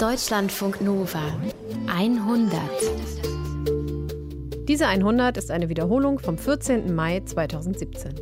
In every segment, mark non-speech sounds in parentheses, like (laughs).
Deutschlandfunk Nova 100. Diese 100 ist eine Wiederholung vom 14. Mai 2017.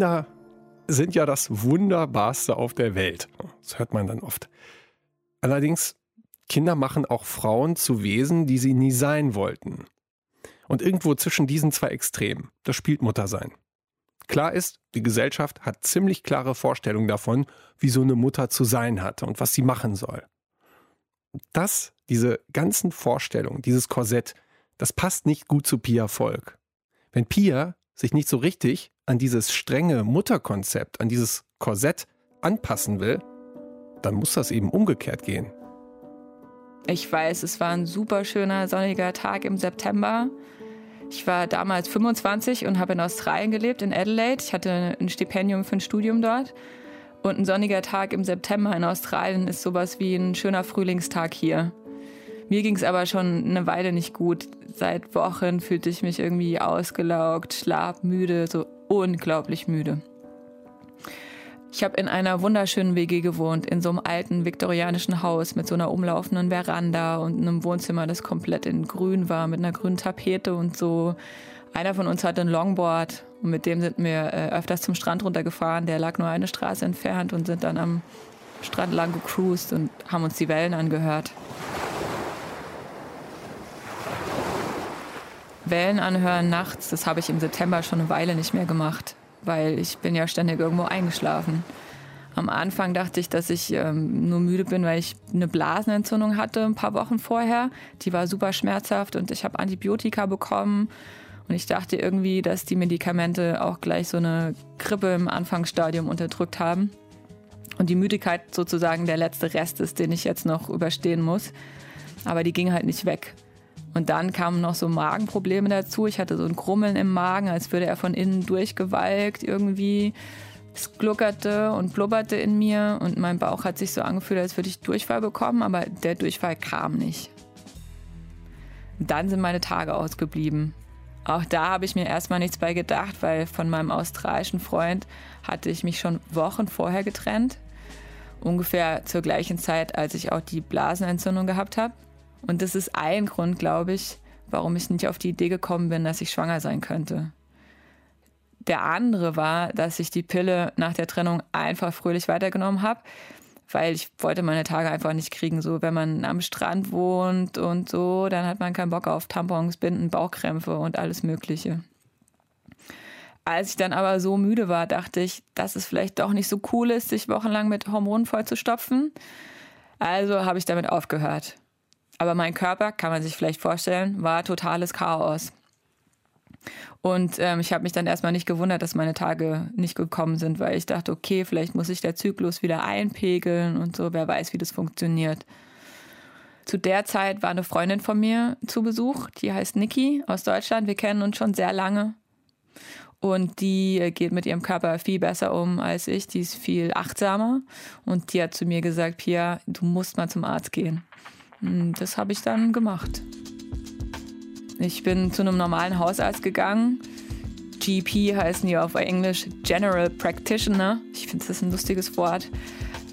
Kinder sind ja das Wunderbarste auf der Welt. Das hört man dann oft. Allerdings, Kinder machen auch Frauen zu Wesen, die sie nie sein wollten. Und irgendwo zwischen diesen zwei Extremen, das spielt Muttersein. Klar ist, die Gesellschaft hat ziemlich klare Vorstellungen davon, wie so eine Mutter zu sein hat und was sie machen soll. Das, diese ganzen Vorstellungen, dieses Korsett, das passt nicht gut zu Pia Volk. Wenn Pia sich nicht so richtig an dieses strenge Mutterkonzept, an dieses Korsett anpassen will, dann muss das eben umgekehrt gehen. Ich weiß, es war ein super schöner sonniger Tag im September. Ich war damals 25 und habe in Australien gelebt, in Adelaide. Ich hatte ein Stipendium für ein Studium dort. Und ein sonniger Tag im September in Australien ist sowas wie ein schöner Frühlingstag hier. Mir ging es aber schon eine Weile nicht gut. Seit Wochen fühlte ich mich irgendwie ausgelaugt, schlafmüde, so unglaublich müde. Ich habe in einer wunderschönen WG gewohnt, in so einem alten viktorianischen Haus mit so einer umlaufenden Veranda und einem Wohnzimmer, das komplett in grün war, mit einer grünen Tapete und so. Einer von uns hatte ein Longboard und mit dem sind wir äh, öfters zum Strand runtergefahren. Der lag nur eine Straße entfernt und sind dann am Strand lang gecruised und haben uns die Wellen angehört. Wellen anhören nachts, das habe ich im September schon eine Weile nicht mehr gemacht, weil ich bin ja ständig irgendwo eingeschlafen. Am Anfang dachte ich, dass ich ähm, nur müde bin, weil ich eine Blasenentzündung hatte ein paar Wochen vorher. Die war super schmerzhaft und ich habe Antibiotika bekommen. Und ich dachte irgendwie, dass die Medikamente auch gleich so eine Grippe im Anfangsstadium unterdrückt haben. Und die Müdigkeit sozusagen der letzte Rest ist, den ich jetzt noch überstehen muss. Aber die ging halt nicht weg. Und dann kamen noch so Magenprobleme dazu. Ich hatte so ein Krummeln im Magen, als würde er von innen durchgewalkt irgendwie. Es gluckerte und blubberte in mir und mein Bauch hat sich so angefühlt, als würde ich Durchfall bekommen, aber der Durchfall kam nicht. Dann sind meine Tage ausgeblieben. Auch da habe ich mir erstmal nichts bei gedacht, weil von meinem australischen Freund hatte ich mich schon Wochen vorher getrennt. Ungefähr zur gleichen Zeit, als ich auch die Blasenentzündung gehabt habe. Und das ist ein Grund, glaube ich, warum ich nicht auf die Idee gekommen bin, dass ich schwanger sein könnte. Der andere war, dass ich die Pille nach der Trennung einfach fröhlich weitergenommen habe, weil ich wollte meine Tage einfach nicht kriegen. So, wenn man am Strand wohnt und so, dann hat man keinen Bock auf Tampons, Binden, Bauchkrämpfe und alles Mögliche. Als ich dann aber so müde war, dachte ich, dass es vielleicht doch nicht so cool ist, sich wochenlang mit Hormonen vollzustopfen. Also habe ich damit aufgehört. Aber mein Körper, kann man sich vielleicht vorstellen, war totales Chaos. Und ähm, ich habe mich dann erstmal nicht gewundert, dass meine Tage nicht gekommen sind, weil ich dachte, okay, vielleicht muss sich der Zyklus wieder einpegeln und so, wer weiß, wie das funktioniert. Zu der Zeit war eine Freundin von mir zu Besuch, die heißt Niki aus Deutschland. Wir kennen uns schon sehr lange. Und die äh, geht mit ihrem Körper viel besser um als ich. Die ist viel achtsamer. Und die hat zu mir gesagt, Pia, du musst mal zum Arzt gehen. Hm, das habe ich dann gemacht. Ich bin zu einem normalen Hausarzt gegangen. GP heißen die auf Englisch General Practitioner. Ich finde das ein lustiges Wort.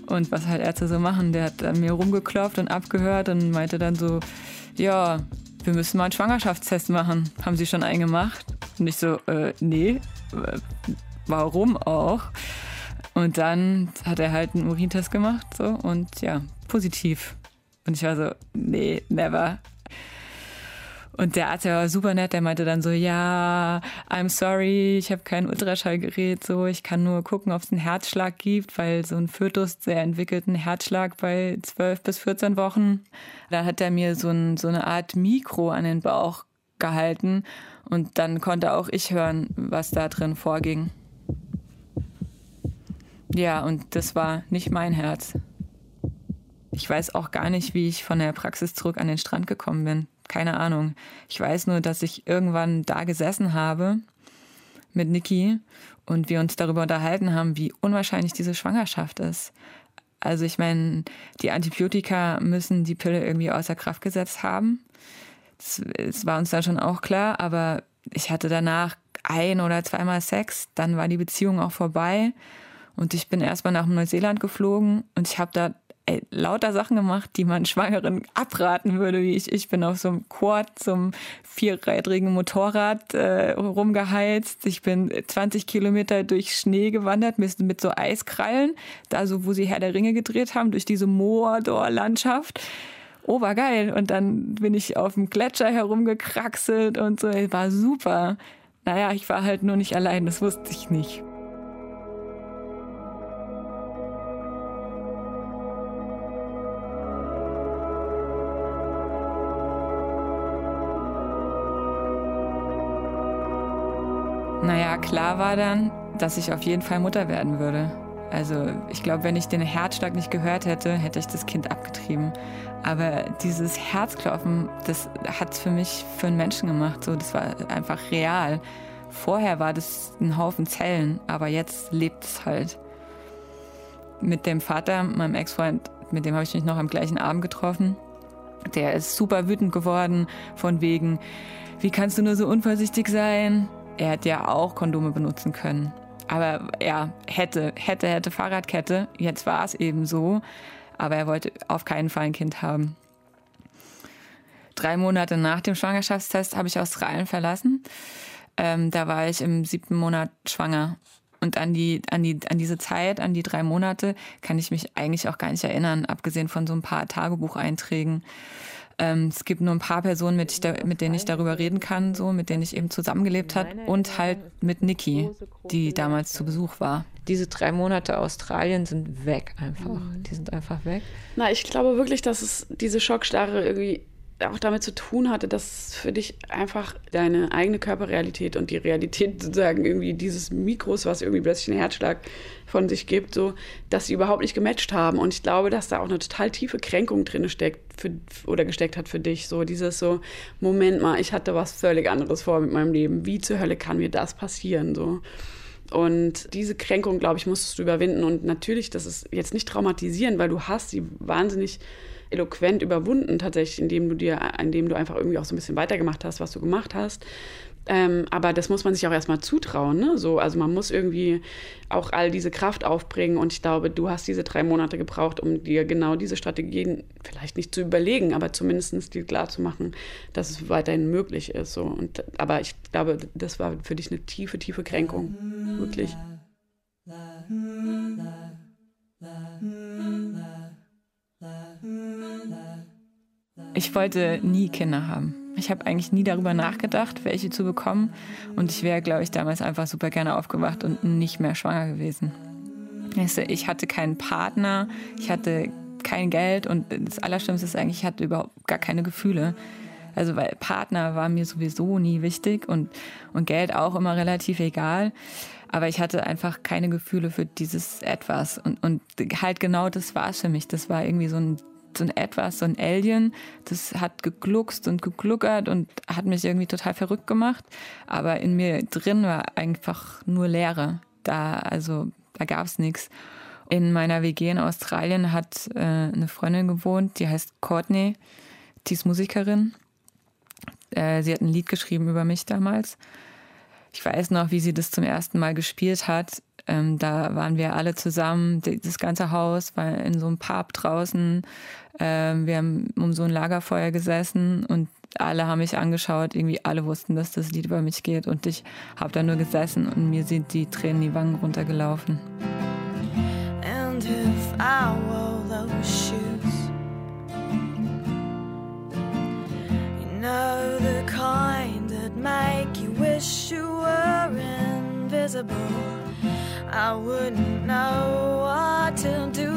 Und was halt Ärzte so machen, der hat an mir rumgeklopft und abgehört und meinte dann so, ja, wir müssen mal einen Schwangerschaftstest machen. Haben Sie schon einen gemacht? Und ich so, äh, nee, warum auch? Und dann hat er halt einen Urintest gemacht so und ja, positiv. Und ich war so, nee, never. Und der Arzt war super nett, der meinte dann so, ja, I'm sorry, ich habe kein Ultraschallgerät, so, ich kann nur gucken, ob es einen Herzschlag gibt, weil so ein Fötus, der entwickelt einen Herzschlag bei 12 bis 14 Wochen. Da hat er mir so, ein, so eine Art Mikro an den Bauch gehalten und dann konnte auch ich hören, was da drin vorging. Ja, und das war nicht mein Herz. Ich weiß auch gar nicht, wie ich von der Praxis zurück an den Strand gekommen bin keine Ahnung. Ich weiß nur, dass ich irgendwann da gesessen habe mit Niki und wir uns darüber unterhalten haben, wie unwahrscheinlich diese Schwangerschaft ist. Also ich meine, die Antibiotika müssen die Pille irgendwie außer Kraft gesetzt haben. Das war uns dann schon auch klar, aber ich hatte danach ein oder zweimal Sex, dann war die Beziehung auch vorbei und ich bin erstmal nach Neuseeland geflogen und ich habe da ey, lauter Sachen gemacht, die man Schwangeren abraten würde, wie ich. Ich bin auf so einem Quad, so einem vierrädrigen Motorrad äh, rumgeheizt. Ich bin 20 Kilometer durch Schnee gewandert mit, mit so Eiskrallen, da so, wo sie Herr der Ringe gedreht haben, durch diese Moordor-Landschaft. Oh, war geil. Und dann bin ich auf dem Gletscher herumgekraxelt und so. War super. Naja, ich war halt nur nicht allein, das wusste ich nicht. Naja, klar war dann, dass ich auf jeden Fall Mutter werden würde. Also ich glaube, wenn ich den Herzschlag nicht gehört hätte, hätte ich das Kind abgetrieben. Aber dieses Herzklopfen, das hat es für mich für einen Menschen gemacht. So, das war einfach real. Vorher war das ein Haufen Zellen, aber jetzt lebt es halt. Mit dem Vater, meinem Ex-Freund, mit dem habe ich mich noch am gleichen Abend getroffen. Der ist super wütend geworden von wegen, wie kannst du nur so unvorsichtig sein? Er hätte ja auch Kondome benutzen können. Aber er hätte, hätte, hätte Fahrradkette. Jetzt war es eben so. Aber er wollte auf keinen Fall ein Kind haben. Drei Monate nach dem Schwangerschaftstest habe ich Australien verlassen. Ähm, da war ich im siebten Monat schwanger. Und an die, an die, an diese Zeit, an die drei Monate, kann ich mich eigentlich auch gar nicht erinnern, abgesehen von so ein paar Tagebucheinträgen. Ähm, es gibt nur ein paar Personen, mit, mit, denen ich darüber reden kann, so, mit denen ich eben zusammengelebt habe und halt mit Niki, die damals zu Besuch war. Diese drei Monate Australien sind weg einfach. Mhm. Die sind einfach weg. Na, ich glaube wirklich, dass es diese Schockstarre irgendwie auch damit zu tun hatte, dass für dich einfach deine eigene Körperrealität und die Realität (laughs) sozusagen irgendwie dieses Mikros, was irgendwie plötzlich einen Herzschlag von sich gibt, so, dass sie überhaupt nicht gematcht haben. Und ich glaube, dass da auch eine total tiefe Kränkung drin steckt für, oder gesteckt hat für dich. So dieses so, Moment mal, ich hatte was völlig anderes vor mit meinem Leben. Wie zur Hölle kann mir das passieren? So. Und diese Kränkung, glaube ich, musstest du überwinden. Und natürlich, das ist jetzt nicht traumatisieren, weil du hast sie wahnsinnig eloquent überwunden, tatsächlich, indem du dir, indem du einfach irgendwie auch so ein bisschen weitergemacht hast, was du gemacht hast. Ähm, aber das muss man sich auch erstmal zutrauen. Ne? So, also man muss irgendwie auch all diese Kraft aufbringen. Und ich glaube, du hast diese drei Monate gebraucht, um dir genau diese Strategien vielleicht nicht zu überlegen, aber zumindest dir klar zu machen, dass es weiterhin möglich ist. So. Und, aber ich glaube, das war für dich eine tiefe, tiefe Kränkung. Wirklich. Ich wollte nie Kinder haben. Ich habe eigentlich nie darüber nachgedacht, welche zu bekommen. Und ich wäre, glaube ich, damals einfach super gerne aufgewacht und nicht mehr schwanger gewesen. Ich hatte keinen Partner, ich hatte kein Geld und das Allerschlimmste ist eigentlich, ich hatte überhaupt gar keine Gefühle. Also weil Partner war mir sowieso nie wichtig und, und Geld auch immer relativ egal. Aber ich hatte einfach keine Gefühle für dieses Etwas. Und, und halt genau das war es für mich. Das war irgendwie so ein so ein Etwas, so ein Alien, das hat gegluckst und gegluckert und hat mich irgendwie total verrückt gemacht. Aber in mir drin war einfach nur Leere. Da, also, da gab es nichts. In meiner WG in Australien hat äh, eine Freundin gewohnt, die heißt Courtney, die ist Musikerin Äh, sie hat ein Lied geschrieben über mich damals. Ich weiß noch, wie sie das zum ersten Mal gespielt hat. Ähm, da waren wir alle zusammen, das ganze Haus war in so einem Pub draußen. Ähm, wir haben um so ein Lagerfeuer gesessen und alle haben mich angeschaut. Irgendwie alle wussten, dass das Lied über mich geht. Und ich habe da nur gesessen und mir sind die Tränen die Wangen runtergelaufen. And if I wore those shoes, you know the kind that make you wish you were invisible. I wouldn't know what to do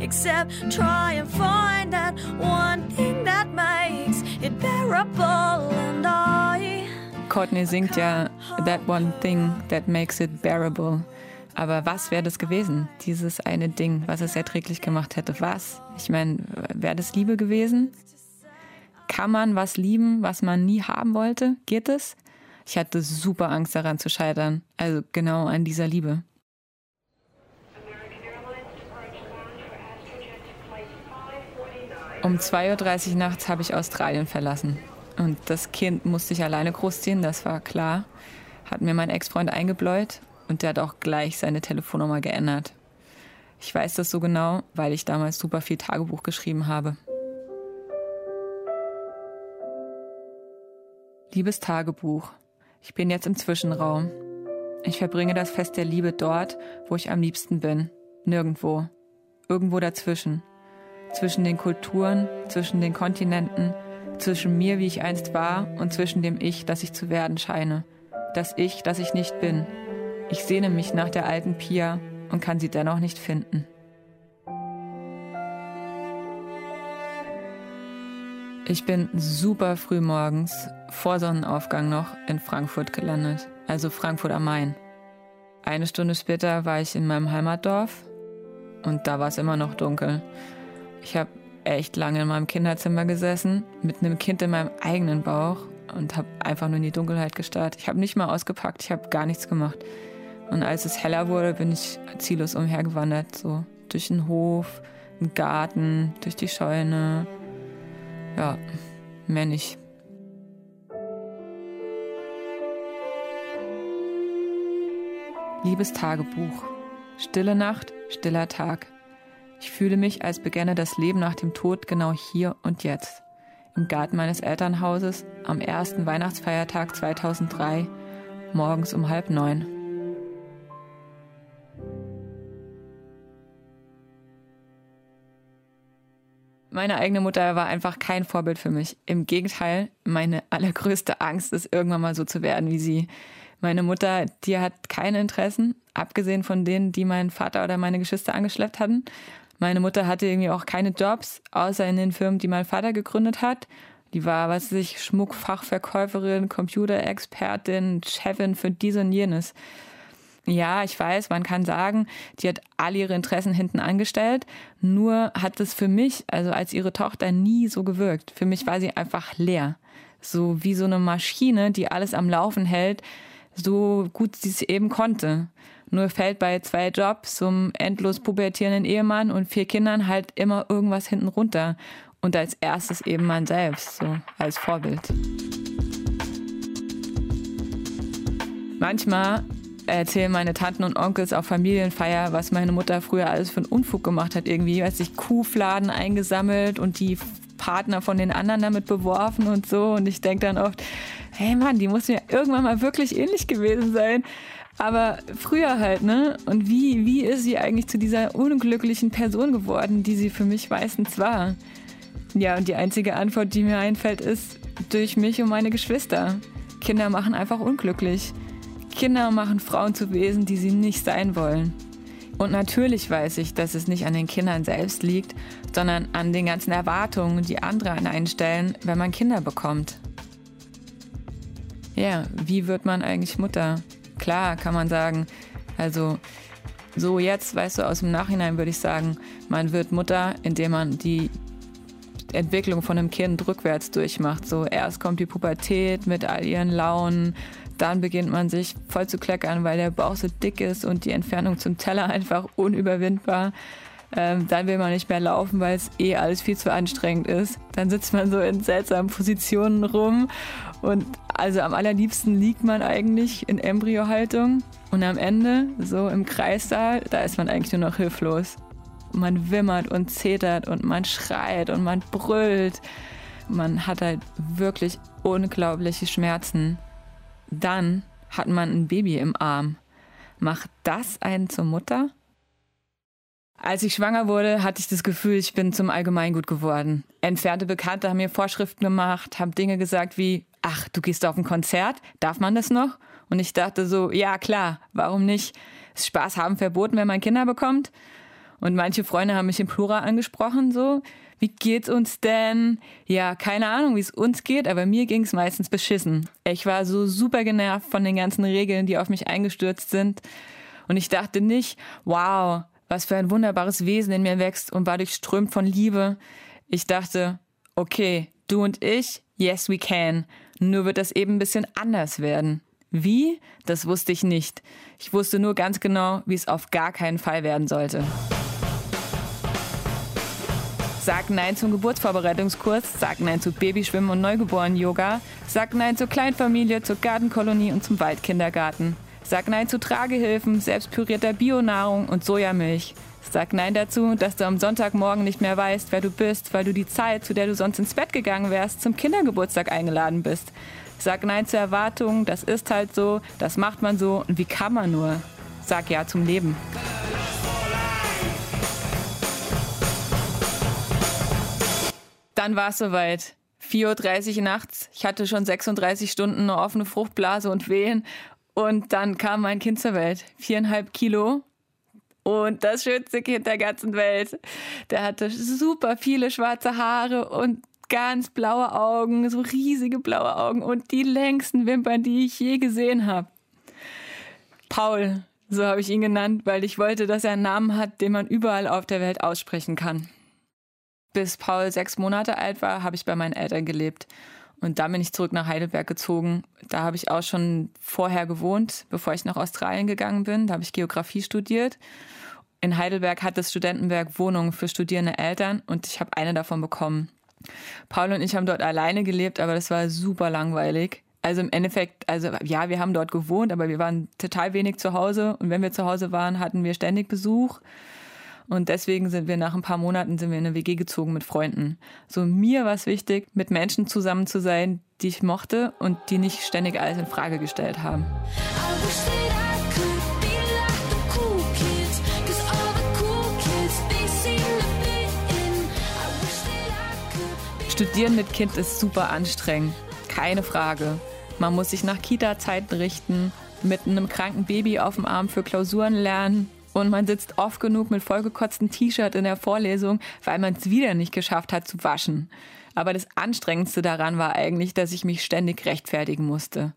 except try and find that one thing that makes it bearable and I Courtney singt ja That One Thing That Makes It Bearable. Aber was wäre das gewesen? Dieses eine Ding, was es erträglich gemacht hätte. Was? Ich meine, wäre das Liebe gewesen? Kann man was lieben, was man nie haben wollte? Geht es? Ich hatte super Angst daran zu scheitern. Also genau an dieser Liebe. Um 2.30 Uhr nachts habe ich Australien verlassen. Und das Kind musste ich alleine großziehen, das war klar. Hat mir mein Ex-Freund eingebläut und der hat auch gleich seine Telefonnummer geändert. Ich weiß das so genau, weil ich damals super viel Tagebuch geschrieben habe. Liebes Tagebuch, ich bin jetzt im Zwischenraum. Ich verbringe das Fest der Liebe dort, wo ich am liebsten bin. Nirgendwo. Irgendwo dazwischen. Zwischen den Kulturen, zwischen den Kontinenten, zwischen mir, wie ich einst war, und zwischen dem Ich, das ich zu werden scheine. Das Ich, das ich nicht bin. Ich sehne mich nach der alten Pia und kann sie dennoch nicht finden. Ich bin super früh morgens, vor Sonnenaufgang noch, in Frankfurt gelandet, also Frankfurt am Main. Eine Stunde später war ich in meinem Heimatdorf und da war es immer noch dunkel. Ich habe echt lange in meinem Kinderzimmer gesessen, mit einem Kind in meinem eigenen Bauch und habe einfach nur in die Dunkelheit gestarrt. Ich habe nicht mal ausgepackt, ich habe gar nichts gemacht. Und als es heller wurde, bin ich ziellos umhergewandert, so durch den Hof, den Garten, durch die Scheune, ja, mehr nicht. Liebes Tagebuch. Stille Nacht, stiller Tag. Ich fühle mich, als beginne das Leben nach dem Tod genau hier und jetzt. Im Garten meines Elternhauses am ersten Weihnachtsfeiertag 2003, morgens um halb neun. Meine eigene Mutter war einfach kein Vorbild für mich. Im Gegenteil, meine allergrößte Angst ist, irgendwann mal so zu werden wie sie. Meine Mutter, die hat keine Interessen, abgesehen von denen, die mein Vater oder meine Geschwister angeschleppt hatten. Meine Mutter hatte irgendwie auch keine Jobs, außer in den Firmen, die mein Vater gegründet hat. Die war, was weiß ich, Schmuckfachverkäuferin, Computerexpertin, Chefin für dies und jenes. Ja, ich weiß, man kann sagen, die hat alle ihre Interessen hinten angestellt. Nur hat es für mich, also als ihre Tochter, nie so gewirkt. Für mich war sie einfach leer. So wie so eine Maschine, die alles am Laufen hält, so gut sie es eben konnte. Nur fällt bei zwei Jobs zum endlos pubertierenden Ehemann und vier Kindern halt immer irgendwas hinten runter. Und als erstes eben man selbst, so als Vorbild. Manchmal erzählen meine Tanten und Onkels auf Familienfeier, was meine Mutter früher alles für einen Unfug gemacht hat. Irgendwie, weiß ich, Kuhfladen eingesammelt und die Partner von den anderen damit beworfen und so. Und ich denke dann oft, hey Mann, die muss mir irgendwann mal wirklich ähnlich gewesen sein. Aber früher halt, ne? Und wie, wie ist sie eigentlich zu dieser unglücklichen Person geworden, die sie für mich meistens war? Ja, und die einzige Antwort, die mir einfällt, ist durch mich und meine Geschwister. Kinder machen einfach unglücklich. Kinder machen Frauen zu Wesen, die sie nicht sein wollen. Und natürlich weiß ich, dass es nicht an den Kindern selbst liegt, sondern an den ganzen Erwartungen, die andere an einen stellen, wenn man Kinder bekommt. Ja, wie wird man eigentlich Mutter? Klar kann man sagen, also so jetzt, weißt du, aus dem Nachhinein würde ich sagen, man wird Mutter, indem man die Entwicklung von einem Kind rückwärts durchmacht. So erst kommt die Pubertät mit all ihren Launen, dann beginnt man sich voll zu kleckern, weil der Bauch so dick ist und die Entfernung zum Teller (laughs) einfach unüberwindbar. Ähm, dann will man nicht mehr laufen, weil es eh alles viel zu anstrengend ist. Dann sitzt man so in seltsamen Positionen rum und also am allerliebsten liegt man eigentlich in Embryohaltung und am Ende, so im Kreissaal, da ist man eigentlich nur noch hilflos. Man wimmert und zetert und man schreit und man brüllt. Man hat halt wirklich unglaubliche Schmerzen. Dann hat man ein Baby im Arm. Macht das einen zur Mutter? Als ich schwanger wurde, hatte ich das Gefühl, ich bin zum Allgemeingut geworden. Entfernte Bekannte haben mir Vorschriften gemacht, haben Dinge gesagt wie, ach, du gehst auf ein Konzert, darf man das noch? Und ich dachte so, ja klar, warum nicht? Spaß haben verboten, wenn man Kinder bekommt. Und manche Freunde haben mich im Plural angesprochen, so, wie geht's uns denn? Ja, keine Ahnung, wie es uns geht, aber mir ging's meistens beschissen. Ich war so super genervt von den ganzen Regeln, die auf mich eingestürzt sind. Und ich dachte nicht, wow, was für ein wunderbares Wesen in mir wächst und war durchströmt von Liebe. Ich dachte, okay, du und ich, yes we can. Nur wird das eben ein bisschen anders werden. Wie? Das wusste ich nicht. Ich wusste nur ganz genau, wie es auf gar keinen Fall werden sollte. Sag Nein zum Geburtsvorbereitungskurs, sag Nein zu Babyschwimmen und Neugeboren-Yoga, sag Nein zur Kleinfamilie, zur Gartenkolonie und zum Waldkindergarten. Sag Nein zu Tragehilfen, selbstpürierter Bionahrung und Sojamilch. Sag Nein dazu, dass du am Sonntagmorgen nicht mehr weißt, wer du bist, weil du die Zeit, zu der du sonst ins Bett gegangen wärst, zum Kindergeburtstag eingeladen bist. Sag Nein zu Erwartungen, das ist halt so, das macht man so und wie kann man nur? Sag Ja zum Leben. Dann war es soweit. 4.30 Uhr nachts. Ich hatte schon 36 Stunden eine offene Fruchtblase und Wehen. Und dann kam mein Kind zur Welt. Viereinhalb Kilo. Und das schönste Kind der ganzen Welt. Der hatte super viele schwarze Haare und ganz blaue Augen, so riesige blaue Augen und die längsten Wimpern, die ich je gesehen habe. Paul, so habe ich ihn genannt, weil ich wollte, dass er einen Namen hat, den man überall auf der Welt aussprechen kann bis Paul sechs Monate alt war, habe ich bei meinen Eltern gelebt. Und dann bin ich zurück nach Heidelberg gezogen. Da habe ich auch schon vorher gewohnt, bevor ich nach Australien gegangen bin. Da habe ich Geografie studiert. In Heidelberg hat das Studentenwerk Wohnungen für studierende Eltern und ich habe eine davon bekommen. Paul und ich haben dort alleine gelebt, aber das war super langweilig. Also im Endeffekt, also ja, wir haben dort gewohnt, aber wir waren total wenig zu Hause und wenn wir zu Hause waren, hatten wir ständig Besuch. Und deswegen sind wir nach ein paar Monaten sind wir in eine WG gezogen mit Freunden. So mir war es wichtig, mit Menschen zusammen zu sein, die ich mochte und die nicht ständig alles in Frage gestellt haben. Studieren mit Kind ist super anstrengend, keine Frage. Man muss sich nach Kita-Zeiten richten, mit einem kranken Baby auf dem Arm für Klausuren lernen, und man sitzt oft genug mit vollgekotztem T-Shirt in der Vorlesung, weil man es wieder nicht geschafft hat zu waschen. Aber das Anstrengendste daran war eigentlich, dass ich mich ständig rechtfertigen musste.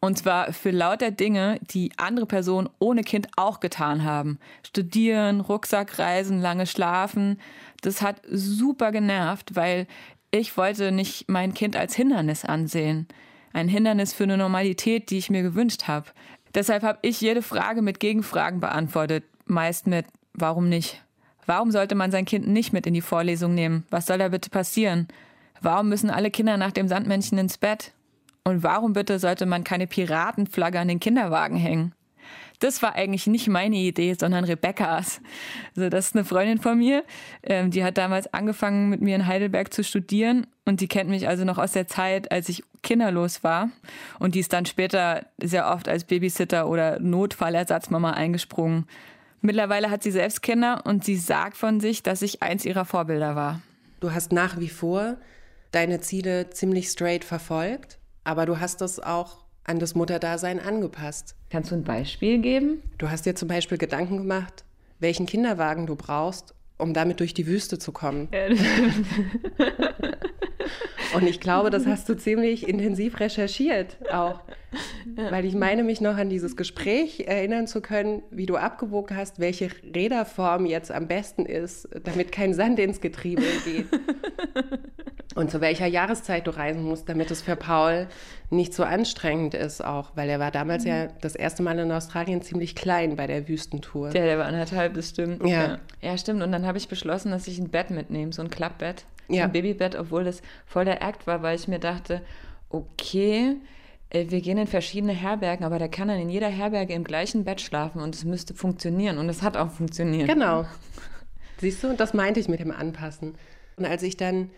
Und zwar für lauter Dinge, die andere Personen ohne Kind auch getan haben. Studieren, Rucksackreisen, lange schlafen. Das hat super genervt, weil ich wollte nicht mein Kind als Hindernis ansehen. Ein Hindernis für eine Normalität, die ich mir gewünscht habe. Deshalb habe ich jede Frage mit Gegenfragen beantwortet, meist mit Warum nicht? Warum sollte man sein Kind nicht mit in die Vorlesung nehmen? Was soll da bitte passieren? Warum müssen alle Kinder nach dem Sandmännchen ins Bett? Und warum bitte sollte man keine Piratenflagge an den Kinderwagen hängen? Das war eigentlich nicht meine Idee, sondern Rebecca's. Also das ist eine Freundin von mir, ähm, die hat damals angefangen mit mir in Heidelberg zu studieren und die kennt mich also noch aus der Zeit, als ich kinderlos war und die ist dann später sehr oft als Babysitter oder Notfallersatzmama eingesprungen. Mittlerweile hat sie selbst Kinder und sie sagt von sich, dass ich eins ihrer Vorbilder war. Du hast nach wie vor deine Ziele ziemlich straight verfolgt, aber du hast das auch an das Mutterdasein angepasst. Kannst du ein Beispiel geben? Du hast dir zum Beispiel Gedanken gemacht, welchen Kinderwagen du brauchst, um damit durch die Wüste zu kommen. Ja, (laughs) Und ich glaube, das hast du ziemlich intensiv recherchiert auch. Ja. Weil ich meine mich noch an dieses Gespräch erinnern zu können, wie du abgewogen hast, welche Räderform jetzt am besten ist, damit kein Sand ins Getriebe geht. und zu welcher Jahreszeit du reisen musst, damit es für Paul nicht so anstrengend ist auch, weil er war damals mhm. ja das erste Mal in Australien ziemlich klein bei der Wüstentour. Ja, der war anderthalb, das stimmt. Ja, ja. ja stimmt. Und dann habe ich beschlossen, dass ich ein Bett mitnehme, so ein Klappbett, ja. ein Babybett, obwohl das voll der Akt war, weil ich mir dachte, okay, äh, wir gehen in verschiedene Herbergen, aber der kann dann in jeder Herberge im gleichen Bett schlafen und es müsste funktionieren und es hat auch funktioniert. Genau. (laughs) Siehst du, das meinte ich mit dem Anpassen. Und als ich dann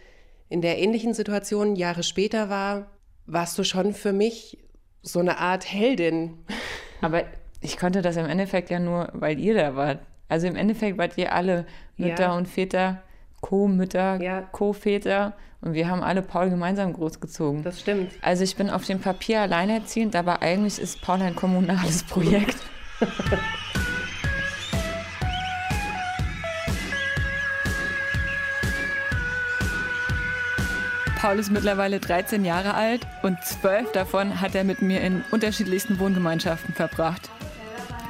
in der ähnlichen Situation Jahre später war, warst du schon für mich so eine Art Heldin. (laughs) Aber ich konnte das im Endeffekt ja nur, weil ihr da wart. Also im Endeffekt wart ihr alle Mütter ja. und Väter, Co-Mütter, ja. Co-Väter und wir haben alle Paul gemeinsam großgezogen. Das stimmt. Also ich bin auf dem Papier alleinerziehend, aber eigentlich ist Paul ein kommunales Projekt. Paul ist mittlerweile 13 Jahre alt und zwölf davon hat er mit mir in unterschiedlichsten Wohngemeinschaften verbracht.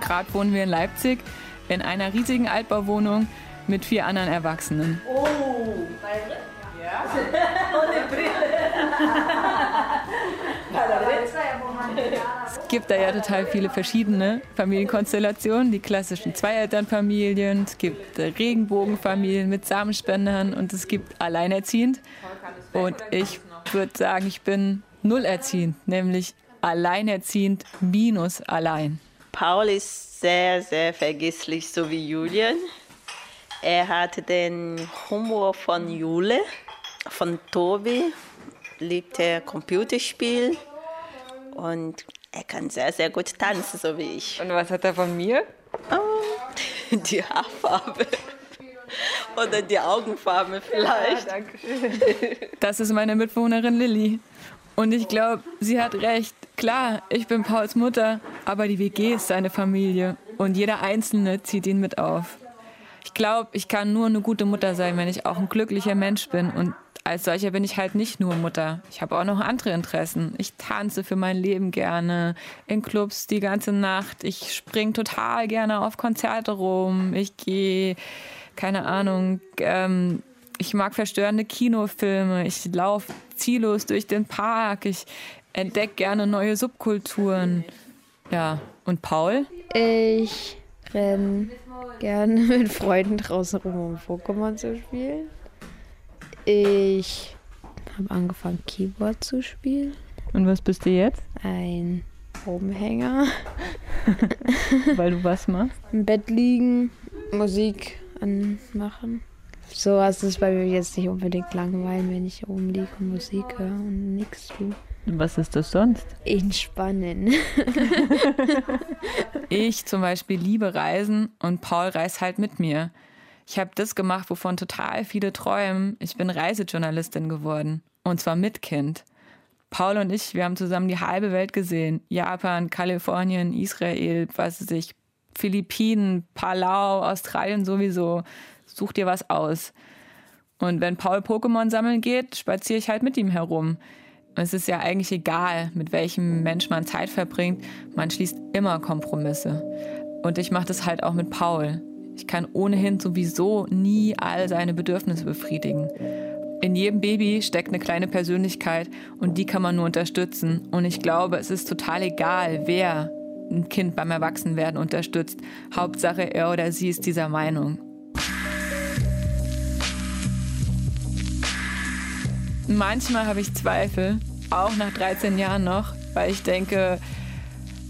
Gerade wohnen wir in Leipzig in einer riesigen Altbauwohnung mit vier anderen Erwachsenen. Oh, bei Ja. (laughs) Ohne Brille. Es gibt da ja total viele verschiedene Familienkonstellationen, die klassischen Zweierternfamilien, es gibt Regenbogenfamilien mit Samenspendern und es gibt alleinerziehend. Und ich würde sagen, ich bin nullerziehend, nämlich alleinerziehend minus allein. Paul ist sehr, sehr vergesslich, so wie Julian. Er hat den Humor von Jule, von Tobi, liebt er Computerspiel und er kann sehr, sehr gut tanzen, so wie ich. Und was hat er von mir? Oh, (laughs) die Haarfarbe. Oder die Augenfarbe vielleicht. Ja, danke schön. Das ist meine Mitbewohnerin Lilly. Und ich glaube, sie hat recht. Klar, ich bin Pauls Mutter, aber die WG ist seine Familie. Und jeder Einzelne zieht ihn mit auf. Ich glaube, ich kann nur eine gute Mutter sein, wenn ich auch ein glücklicher Mensch bin. Und als solcher bin ich halt nicht nur Mutter. Ich habe auch noch andere Interessen. Ich tanze für mein Leben gerne in Clubs die ganze Nacht. Ich springe total gerne auf Konzerte rum. Ich gehe keine Ahnung, ähm, ich mag verstörende Kinofilme, ich laufe ziellos durch den Park, ich entdecke gerne neue Subkulturen. Ja, und Paul? Ich renne gerne (laughs) mit Freunden draußen rum, um Pokémon zu spielen. Ich habe angefangen, Keyboard zu spielen. Und was bist du jetzt? Ein Rumhänger. (laughs) Weil du was machst? Im Bett liegen, Musik anmachen. So was ist bei mir jetzt nicht unbedingt langweilen, wenn ich oben liege und Musik höre und nichts tue. Was ist das sonst? Entspannen. (laughs) ich zum Beispiel liebe Reisen und Paul reist halt mit mir. Ich habe das gemacht, wovon total viele träumen. Ich bin Reisejournalistin geworden. Und zwar mit Kind. Paul und ich, wir haben zusammen die halbe Welt gesehen. Japan, Kalifornien, Israel, was weiß ich, Philippinen, Palau, Australien sowieso. Such dir was aus. Und wenn Paul Pokémon sammeln geht, spaziere ich halt mit ihm herum. Es ist ja eigentlich egal, mit welchem Mensch man Zeit verbringt. Man schließt immer Kompromisse. Und ich mache das halt auch mit Paul. Ich kann ohnehin sowieso nie all seine Bedürfnisse befriedigen. In jedem Baby steckt eine kleine Persönlichkeit und die kann man nur unterstützen. Und ich glaube, es ist total egal, wer ein Kind beim Erwachsenwerden unterstützt. Hauptsache, er oder sie ist dieser Meinung. Manchmal habe ich Zweifel, auch nach 13 Jahren noch, weil ich denke,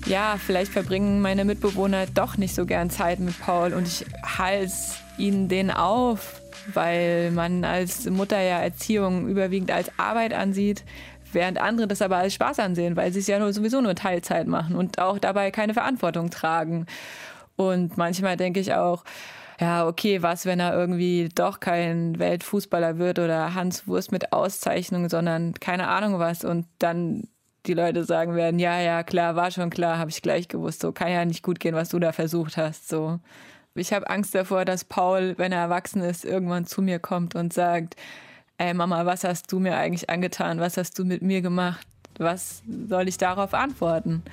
ja, vielleicht verbringen meine Mitbewohner doch nicht so gern Zeit mit Paul und ich hals ihnen den auf, weil man als Mutter ja Erziehung überwiegend als Arbeit ansieht während andere das aber als Spaß ansehen, weil sie es ja nur, sowieso nur Teilzeit machen und auch dabei keine Verantwortung tragen. Und manchmal denke ich auch, ja, okay, was, wenn er irgendwie doch kein Weltfußballer wird oder Hans Wurst mit Auszeichnung, sondern keine Ahnung was und dann die Leute sagen werden, ja, ja, klar, war schon klar, habe ich gleich gewusst, so kann ja nicht gut gehen, was du da versucht hast, so. Ich habe Angst davor, dass Paul, wenn er erwachsen ist, irgendwann zu mir kommt und sagt, ey Mama, was hast du mir eigentlich angetan? Was hast du mit mir gemacht? Was soll ich darauf antworten?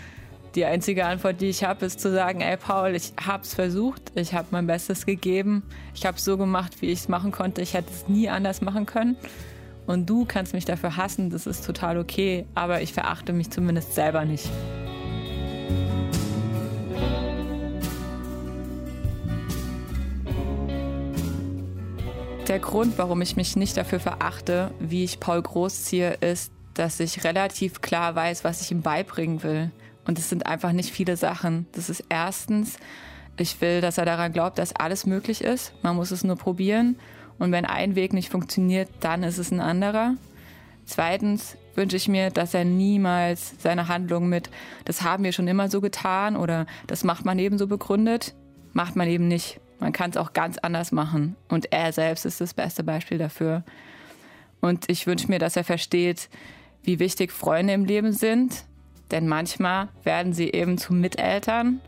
Die einzige Antwort, die ich habe, ist zu sagen, ey Paul, ich habe es versucht, ich habe mein Bestes gegeben, ich habe so gemacht, wie ich es machen konnte, ich hätte es nie anders machen können. Und du kannst mich dafür hassen, das ist total okay, aber ich verachte mich zumindest selber nicht. Der Grund, warum ich mich nicht dafür verachte, wie ich Paul großziehe, ist, dass ich relativ klar weiß, was ich ihm beibringen will. Und es sind einfach nicht viele Sachen. Das ist erstens, ich will, dass er daran glaubt, dass alles möglich ist. Man muss es nur probieren. Und wenn ein Weg nicht funktioniert, dann ist es ein anderer. Zweitens wünsche ich mir, dass er niemals seine Handlung mit, das haben wir schon immer so getan oder das macht man eben so begründet, macht man eben nicht. Man kann es auch ganz anders machen. Und er selbst ist das beste Beispiel dafür. Und ich wünsche mir, dass er versteht, wie wichtig Freunde im Leben sind. Denn manchmal werden sie eben zu Miteltern.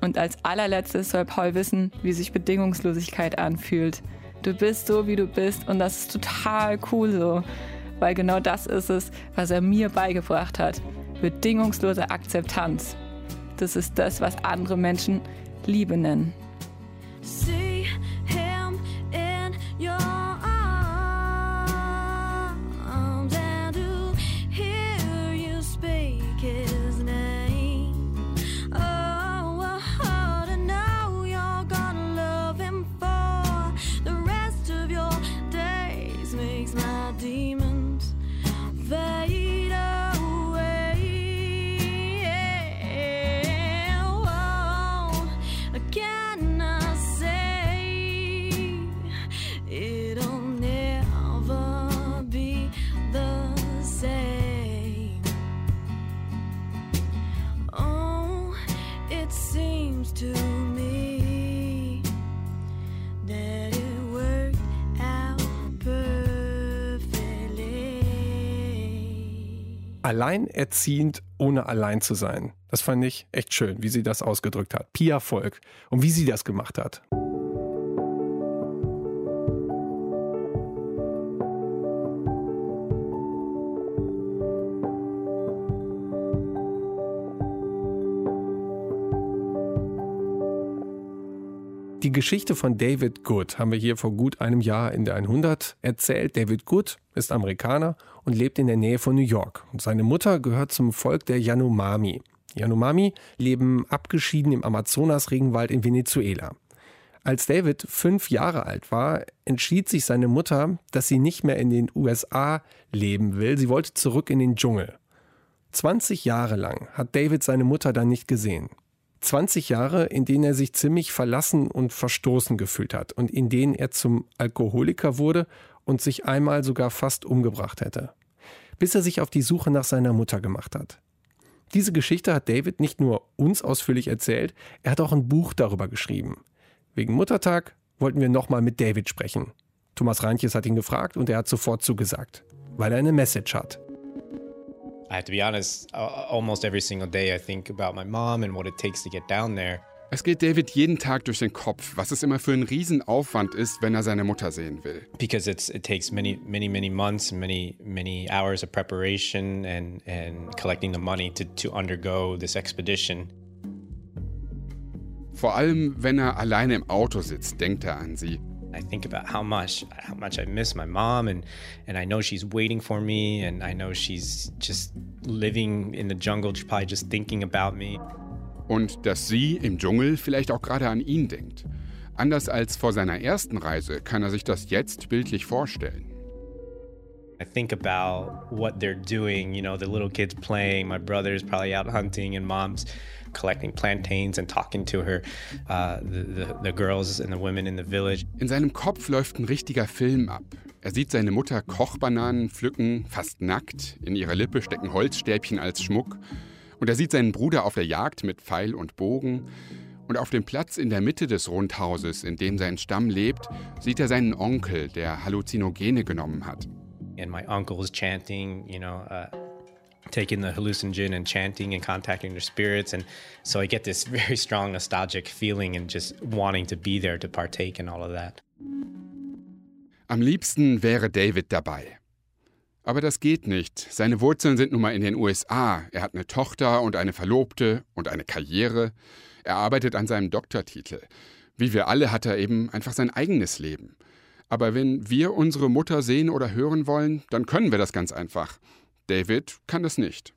Und als allerletztes soll Paul wissen, wie sich Bedingungslosigkeit anfühlt. Du bist so, wie du bist. Und das ist total cool so. Weil genau das ist es, was er mir beigebracht hat. Bedingungslose Akzeptanz. Das ist das, was andere Menschen Liebe nennen. Alleinerziehend, ohne allein zu sein. Das fand ich echt schön, wie sie das ausgedrückt hat. Pia Volk. Und wie sie das gemacht hat. Die Geschichte von David Good haben wir hier vor gut einem Jahr in der 100 erzählt. David Good ist Amerikaner und lebt in der Nähe von New York. Und seine Mutter gehört zum Volk der Yanomami. Yanomami leben abgeschieden im Amazonas-Regenwald in Venezuela. Als David fünf Jahre alt war, entschied sich seine Mutter, dass sie nicht mehr in den USA leben will. Sie wollte zurück in den Dschungel. 20 Jahre lang hat David seine Mutter dann nicht gesehen. 20 Jahre, in denen er sich ziemlich verlassen und verstoßen gefühlt hat und in denen er zum Alkoholiker wurde und sich einmal sogar fast umgebracht hätte. Bis er sich auf die Suche nach seiner Mutter gemacht hat. Diese Geschichte hat David nicht nur uns ausführlich erzählt, er hat auch ein Buch darüber geschrieben. Wegen Muttertag wollten wir nochmal mit David sprechen. Thomas Reintjes hat ihn gefragt und er hat sofort zugesagt, weil er eine Message hat. I have to be honest, almost every single day I think about my mom and what it takes to get down there. Es geht David jeden Tag durch den Kopf, was es immer für ein Riesenaufwand ist, wenn er seine Mutter sehen will. Because it's, it takes many, many, many months and many, many hours of preparation and, and collecting the money to, to undergo this expedition. Vor allem, wenn er alleine im Auto sitzt, denkt er an sie. I think about how much how much I miss my mom and and I know she's waiting for me and I know she's just living in the jungle probably just thinking about me. Und dass sie im Dschungel vielleicht auch gerade an ihn denkt. Anders als vor seiner ersten Reise kann er sich das jetzt bildlich vorstellen. I think about what they're doing, you know, the little kids playing, my brother's probably out hunting and mom's collecting plantains and talking to her, uh, the, the, the girls and the women in the village. In seinem Kopf läuft ein richtiger Film ab. Er sieht seine Mutter Kochbananen pflücken, fast nackt. In ihrer Lippe stecken Holzstäbchen als Schmuck. Und er sieht seinen Bruder auf der Jagd mit Pfeil und Bogen. Und auf dem Platz in der Mitte des Rundhauses, in dem sein Stamm lebt, sieht er seinen Onkel, der Halluzinogene genommen hat. And my uncle is chanting, you know, uh, taking the hallucinogen and chanting and contacting their spirits. And so I get this (laughs) very strong nostalgic feeling and just wanting to be there to partake in all of that. Am liebsten wäre David dabei. Aber das geht nicht. Seine Wurzeln sind nun mal in den USA. Er hat eine Tochter und eine Verlobte und eine Karriere. Er arbeitet an seinem Doktortitel. Wie wir alle hat er eben einfach sein eigenes Leben. Aber wenn wir unsere Mutter sehen oder hören wollen, dann können wir das ganz einfach. David kann das nicht.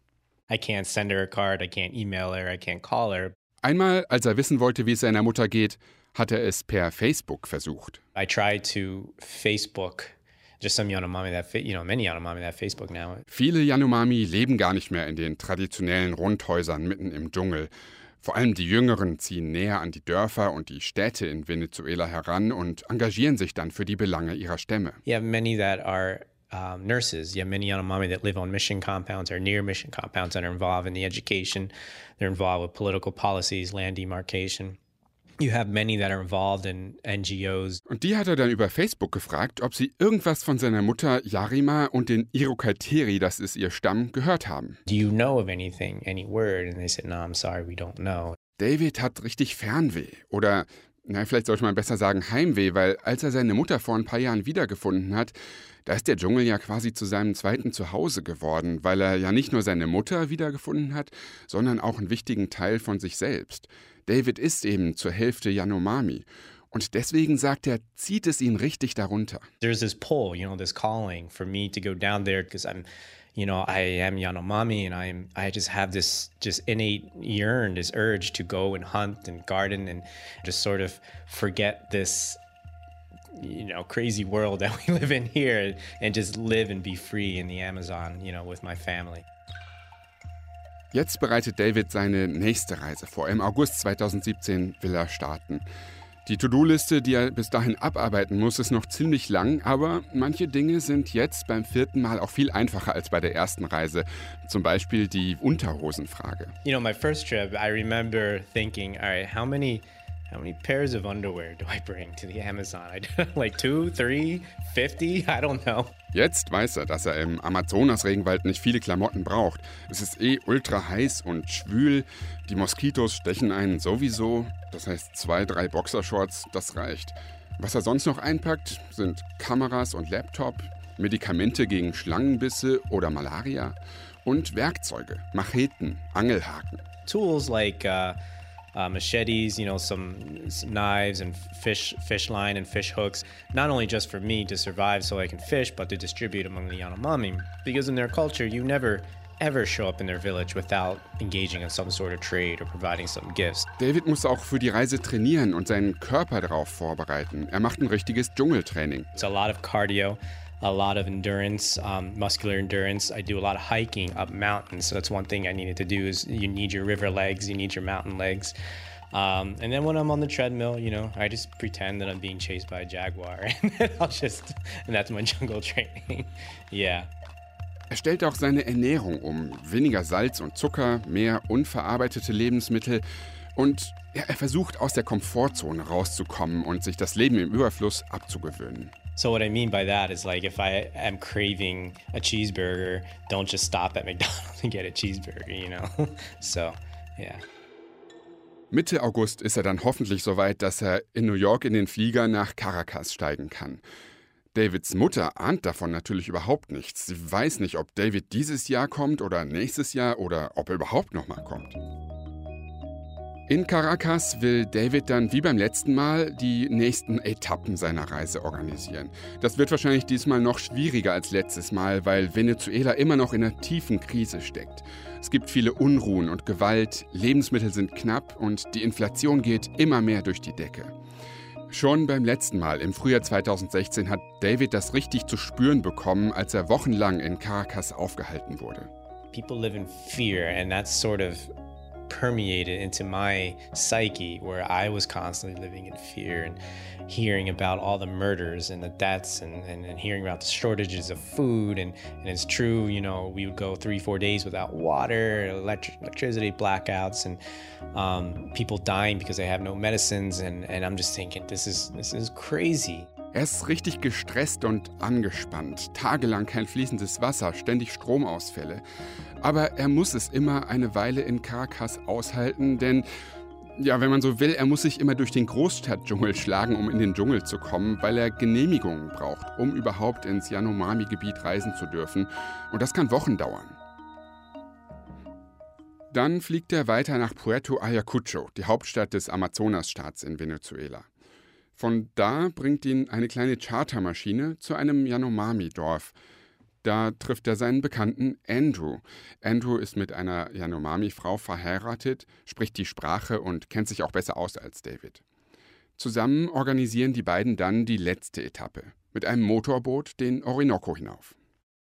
I can't send her a card, I can't email her, I can't call her. Einmal, als er wissen wollte, wie es seiner Mutter geht, hat er es per Facebook versucht. I tried to Facebook just some Yanomami that fa- you know many Yanomami that Facebook now. Viele Yanomami leben gar nicht mehr in den traditionellen Rundhäusern mitten im Dschungel. Vor allem die Jüngeren ziehen näher an die Dörfer und die Städte in Venezuela heran und engagieren sich dann für die Belange ihrer Stämme. Have many that are um, nurses. You have many Yanomami that live on mission compounds or near mission compounds that are involved in the education. They're involved with political policies, land demarcation. You have many that are involved in NGOs. Und die hat er dann über Facebook gefragt, ob sie irgendwas von seiner Mutter Yarima und den Irokalteri, das ist ihr Stamm, gehört haben. Do you know of anything, any word? And they said, No, I'm sorry, we don't know. David hat richtig Fernweh. Oder, na, vielleicht sollte man besser sagen Heimweh, weil als er seine Mutter vor ein paar Jahren wiedergefunden hat, da ist der Dschungel ja quasi zu seinem zweiten Zuhause geworden, weil er ja nicht nur seine Mutter wiedergefunden hat, sondern auch einen wichtigen Teil von sich selbst. David ist eben zur Hälfte Yanomami. Und deswegen sagt er, zieht es ihn richtig darunter. There's this pull, you know, this calling for me to go down there because I'm, you know, I am Yanomami and I'm, I just have this just innate yearn, this urge to go and hunt and garden and just sort of forget this, you know, crazy world (laughs) that we live in here and just live and be free in the Amazon, you know, with my family. Jetzt bereitet David seine nächste Reise vor. Im August 2017 will er starten. Die To-Do-Liste, die er bis dahin abarbeiten muss, ist noch ziemlich lang, aber manche Dinge sind jetzt beim vierten Mal auch viel einfacher als bei der ersten Reise. Zum Beispiel die Unterhosenfrage. You know, my first trip, I remember thinking, all right, how many how many pairs of underwear do I bring to the Amazon? (laughs) I, like two, three, fifty? I don't know. Jetzt weiß er, dass er im Amazonas-Regenwald nicht viele Klamotten braucht. Es ist eh ultra heiß und schwül. Die Moskitos stechen einen sowieso. Das heißt, zwei, drei Boxershorts, das reicht. Was er sonst noch einpackt, sind Kameras und Laptop, Medikamente gegen Schlangenbisse oder Malaria und Werkzeuge, Macheten, Angelhaken. Tools like uh, uh, machetes, you know, some, some knives and fish fish line and fish hooks. Not only just for me to survive so I can fish, but to distribute among the Yanomami. Because in their culture, you never ever show up in their village without engaging in some sort of trade or providing some gifts. David muss auch für die Reise trainieren und seinen Körper darauf vorbereiten. Er macht ein richtiges Dschungeltraining. It's a lot of cardio, a lot of endurance, um, muscular endurance. I do a lot of hiking up mountains. So that's one thing I needed to do is you need your river legs, you need your mountain legs. Um, and then when I'm on the treadmill, you know, I just pretend that I'm being chased by a jaguar, (laughs) and I'll just, and that's my (laughs) jungle training. (laughs) yeah. Er stellt auch seine Ernährung um. Weniger Salz und Zucker, mehr unverarbeitete Lebensmittel. Und ja, er versucht aus der Komfortzone rauszukommen und sich das Leben im Überfluss abzugewöhnen. So what I mean by that is like if I am craving a cheeseburger, don't just stop at (laughs) McDonald's and get a cheeseburger, you know? (laughs) So, yeah. Mitte August ist er dann hoffentlich so weit, dass er in New York in den Flieger nach Caracas steigen kann. Davids Mutter ahnt davon natürlich überhaupt nichts. Sie weiß nicht, ob David dieses Jahr kommt oder nächstes Jahr oder ob er überhaupt nochmal kommt. In Caracas will David dann wie beim letzten Mal die nächsten Etappen seiner Reise organisieren. Das wird wahrscheinlich diesmal noch schwieriger als letztes Mal, weil Venezuela immer noch in einer tiefen Krise steckt. Es gibt viele Unruhen und Gewalt, Lebensmittel sind knapp und die Inflation geht immer mehr durch die Decke. Schon beim letzten Mal im Frühjahr 2016 hat David das richtig zu spüren bekommen, als er wochenlang in Caracas aufgehalten wurde. People live in fear, and that's sort of permeated into my psyche where I was constantly living in fear and hearing about all the murders and the deaths and, and, and hearing about the shortages of food. And, and it's true, you know, we would go three, four days without water, electric, electricity blackouts, and um, people dying because they have no medicines. And, and I'm just thinking, this is, this is crazy. Er ist richtig gestresst und angespannt. Tagelang kein fließendes Wasser, ständig Stromausfälle. Aber er muss es immer eine Weile in Caracas aushalten, denn, ja, wenn man so will, er muss sich immer durch den Großstadtdschungel schlagen, um in den Dschungel zu kommen, weil er Genehmigungen braucht, um überhaupt ins Yanomami-Gebiet reisen zu dürfen. Und das kann Wochen dauern. Dann fliegt er weiter nach Puerto Ayacucho, die Hauptstadt des Amazonasstaats in Venezuela. Von da bringt ihn eine kleine Chartermaschine zu einem Yanomami-Dorf. Da trifft er seinen Bekannten Andrew. Andrew ist mit einer Yanomami-Frau verheiratet, spricht die Sprache und kennt sich auch besser aus als David. Zusammen organisieren die beiden dann die letzte Etappe mit einem Motorboot den Orinoco hinauf.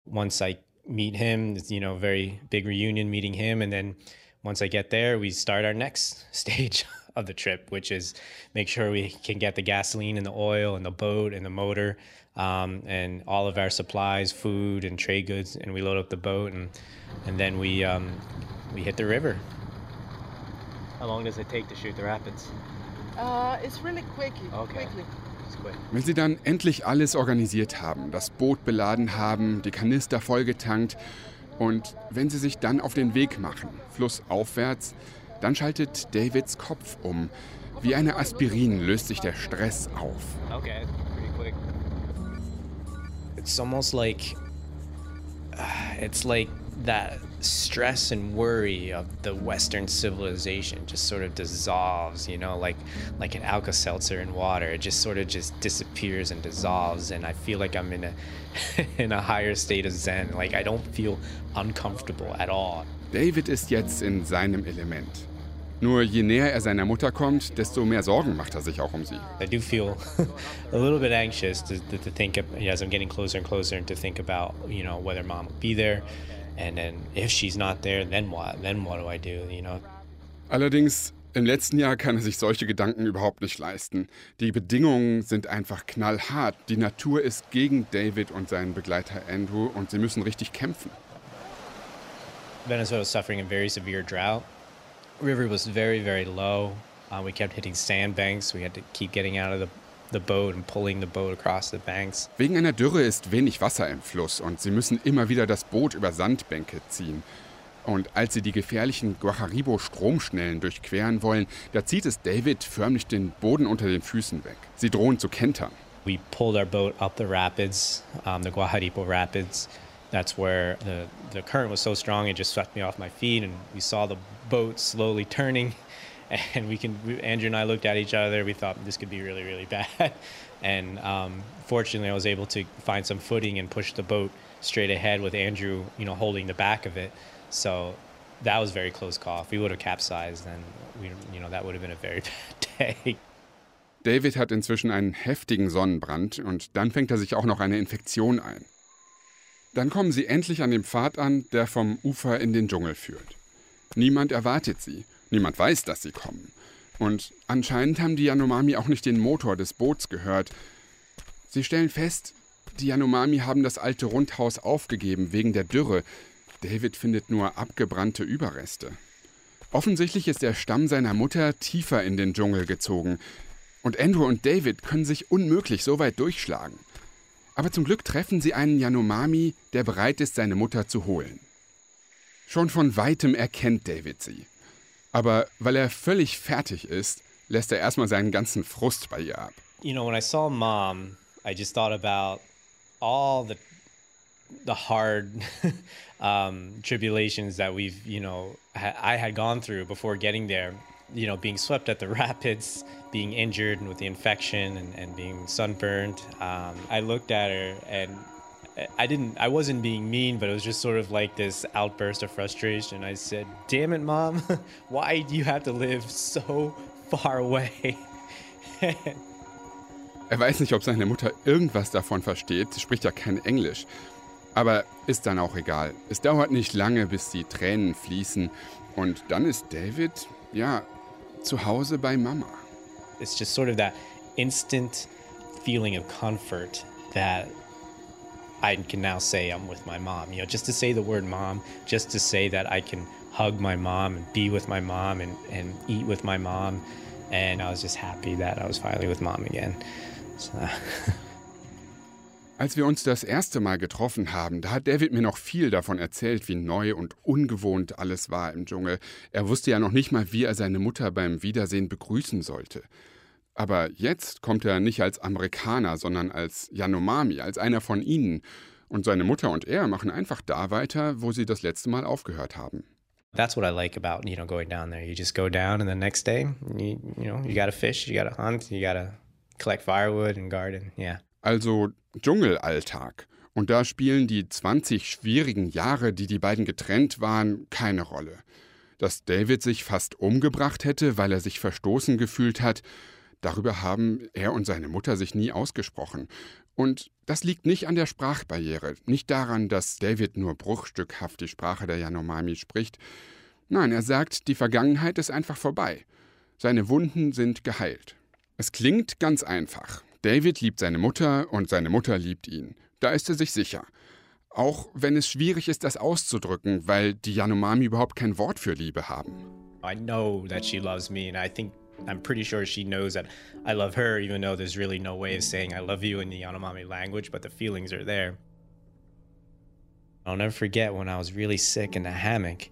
Once I meet him, it's, you know, very big reunion meeting him and then once I get there, we start our next (laughs) stage of the trip, which is make sure we can get the gasoline and the oil and the boat and the motor um, and all of our supplies, food and trade goods, and we load up the boat and and then we um, we hit the river. How long does it take to shoot the rapids? Uh, it's really quick. Okay. Quickly. Wenn sie dann endlich alles organisiert haben, das Boot beladen haben, die Kanister vollgetankt und wenn sie sich dann auf den Weg machen, flussaufwärts, dann schaltet Davids Kopf um. Wie eine Aspirin löst sich der Stress auf. Okay. It's almost like (sighs) it's like that stress and worry of the Western civilization just sort of dissolves, you know, like like an Alka Seltzer in water. It just sort of just disappears and dissolves, and I feel like I'm in a (laughs) in a higher state of Zen. Like I don't feel uncomfortable at all. David ist jetzt in seinem Element. Nur je näher er seiner Mutter kommt, desto mehr Sorgen macht er sich auch um sie. I do feel (laughs) a little bit anxious to, to, think of, as I'm getting closer and closer and to think about, you know, whether mom will be there. And then if she's not there, then what? Then what do I do, you know? Allerdings im letzten Jahr kann er sich solche Gedanken überhaupt nicht leisten. Die Bedingungen sind einfach knallhart. Die Natur ist gegen David und seinen Begleiter Andrew und sie müssen richtig kämpfen. Venezuela was suffering a very severe drought. River was very, very low. Uh, we kept hitting sandbanks. We had to keep getting out of the, the boat and pulling the boat across the banks. Wegen einer Dürre ist wenig Wasser im Fluss und sie müssen immer wieder das Boot über Sandbänke ziehen. Und als sie die gefährlichen Guajaribo-Stromschnellen durchqueren wollen, da zieht es David förmlich den Boden unter den Füßen weg. Sie drohen zu kentern. We pulled our boat up the rapids, um, the Guajaribo Rapids. That's where the, the current was so strong it just swept me off my feet, and we saw the boat slowly turning. (laughs) And we can, we, Andrew and I looked at each other. We thought this could be really, really (laughs) bad. And um, fortunately, I was able to find some footing and push the boat straight ahead with Andrew, you know, holding the back of it. So that was very close call. If we would have capsized, then we, you know, that would have been a very (laughs) bad day. David hat inzwischen einen heftigen Sonnenbrand und dann fängt er sich auch noch eine Infektion ein. Dann kommen sie endlich an dem Pfad an, der vom Ufer in den Dschungel führt. Niemand erwartet sie, niemand weiß, dass sie kommen. Und anscheinend haben die Yanomami auch nicht den Motor des Boots gehört. Sie stellen fest, die Yanomami haben das alte Rundhaus aufgegeben wegen der Dürre. David findet nur abgebrannte Überreste. Offensichtlich ist der Stamm seiner Mutter tiefer in den Dschungel gezogen. Und Andrew und David können sich unmöglich so weit durchschlagen. Aber zum Glück treffen sie einen Yanomami, der bereit ist, seine Mutter zu holen. Schon von weitem erkennt David sie. Aber weil er völlig fertig ist, lässt er erstmal seinen ganzen Frust bei ihr ab. You know, when I saw mom, I just thought about all the the hard (laughs) um, tribulations that we've, you know, I had gone through before getting there. You know, being swept at the (laughs) rapids, being injured and with the infection and, and being sunburned. Um, I looked at her and I didn't, I wasn't being mean, but it was just sort of like this outburst of frustration. I said, Damn it, mom, (laughs) why do you have to live so far away? (laughs) Er weiß nicht, ob seine Mutter irgendwas davon versteht, sie spricht ja kein Englisch. Aber ist dann auch egal. Es dauert nicht lange, bis die Tränen fließen. Und dann ist David, ja, zu Hause bei Mama. It's just sort of that instant feeling of comfort that I can now say I'm with my mom. You know, just to say the word mom, just to say that I can hug my mom and be with my mom and, and eat with my mom. And I was just happy that I was finally with mom again. So, (laughs) Als wir uns das erste Mal getroffen haben, da hat David mir noch viel davon erzählt, wie neu und ungewohnt alles war im Dschungel. Er wusste ja noch nicht mal, wie er seine Mutter beim Wiedersehen begrüßen sollte. Aber jetzt kommt er nicht als Amerikaner, sondern als Yanomami, als einer von ihnen. Und seine Mutter und er machen einfach da weiter, wo sie das letzte Mal aufgehört haben. that's what I like about, you know, going down there. You just go down and the next day, you, you know, you got to fish, you got to hunt, you got to collect firewood and garden. Yeah. Also Dschungelalltag. Und da spielen die 20 schwierigen Jahre, die die beiden getrennt waren, keine Rolle. Dass David sich fast umgebracht hätte, weil er sich verstoßen gefühlt hat, darüber haben er und seine Mutter sich nie ausgesprochen. Und das liegt nicht an der Sprachbarriere, nicht daran, dass David nur bruchstückhaft die Sprache der Yanomami spricht. Nein, er sagt, die Vergangenheit ist einfach vorbei. Seine Wunden sind geheilt. Es klingt ganz einfach. David liebt seine Mutter und seine Mutter liebt ihn. Da ist er sich sicher. Auch wenn es schwierig ist, das auszudrücken, weil die Yanomami überhaupt kein Wort für Liebe haben. I know that she loves me, and I think I'm pretty sure she knows that I love her, even though there's really no way of saying I love you in the Yanomami language, but the feelings are there. I'll never forget when I was really sick in the hammock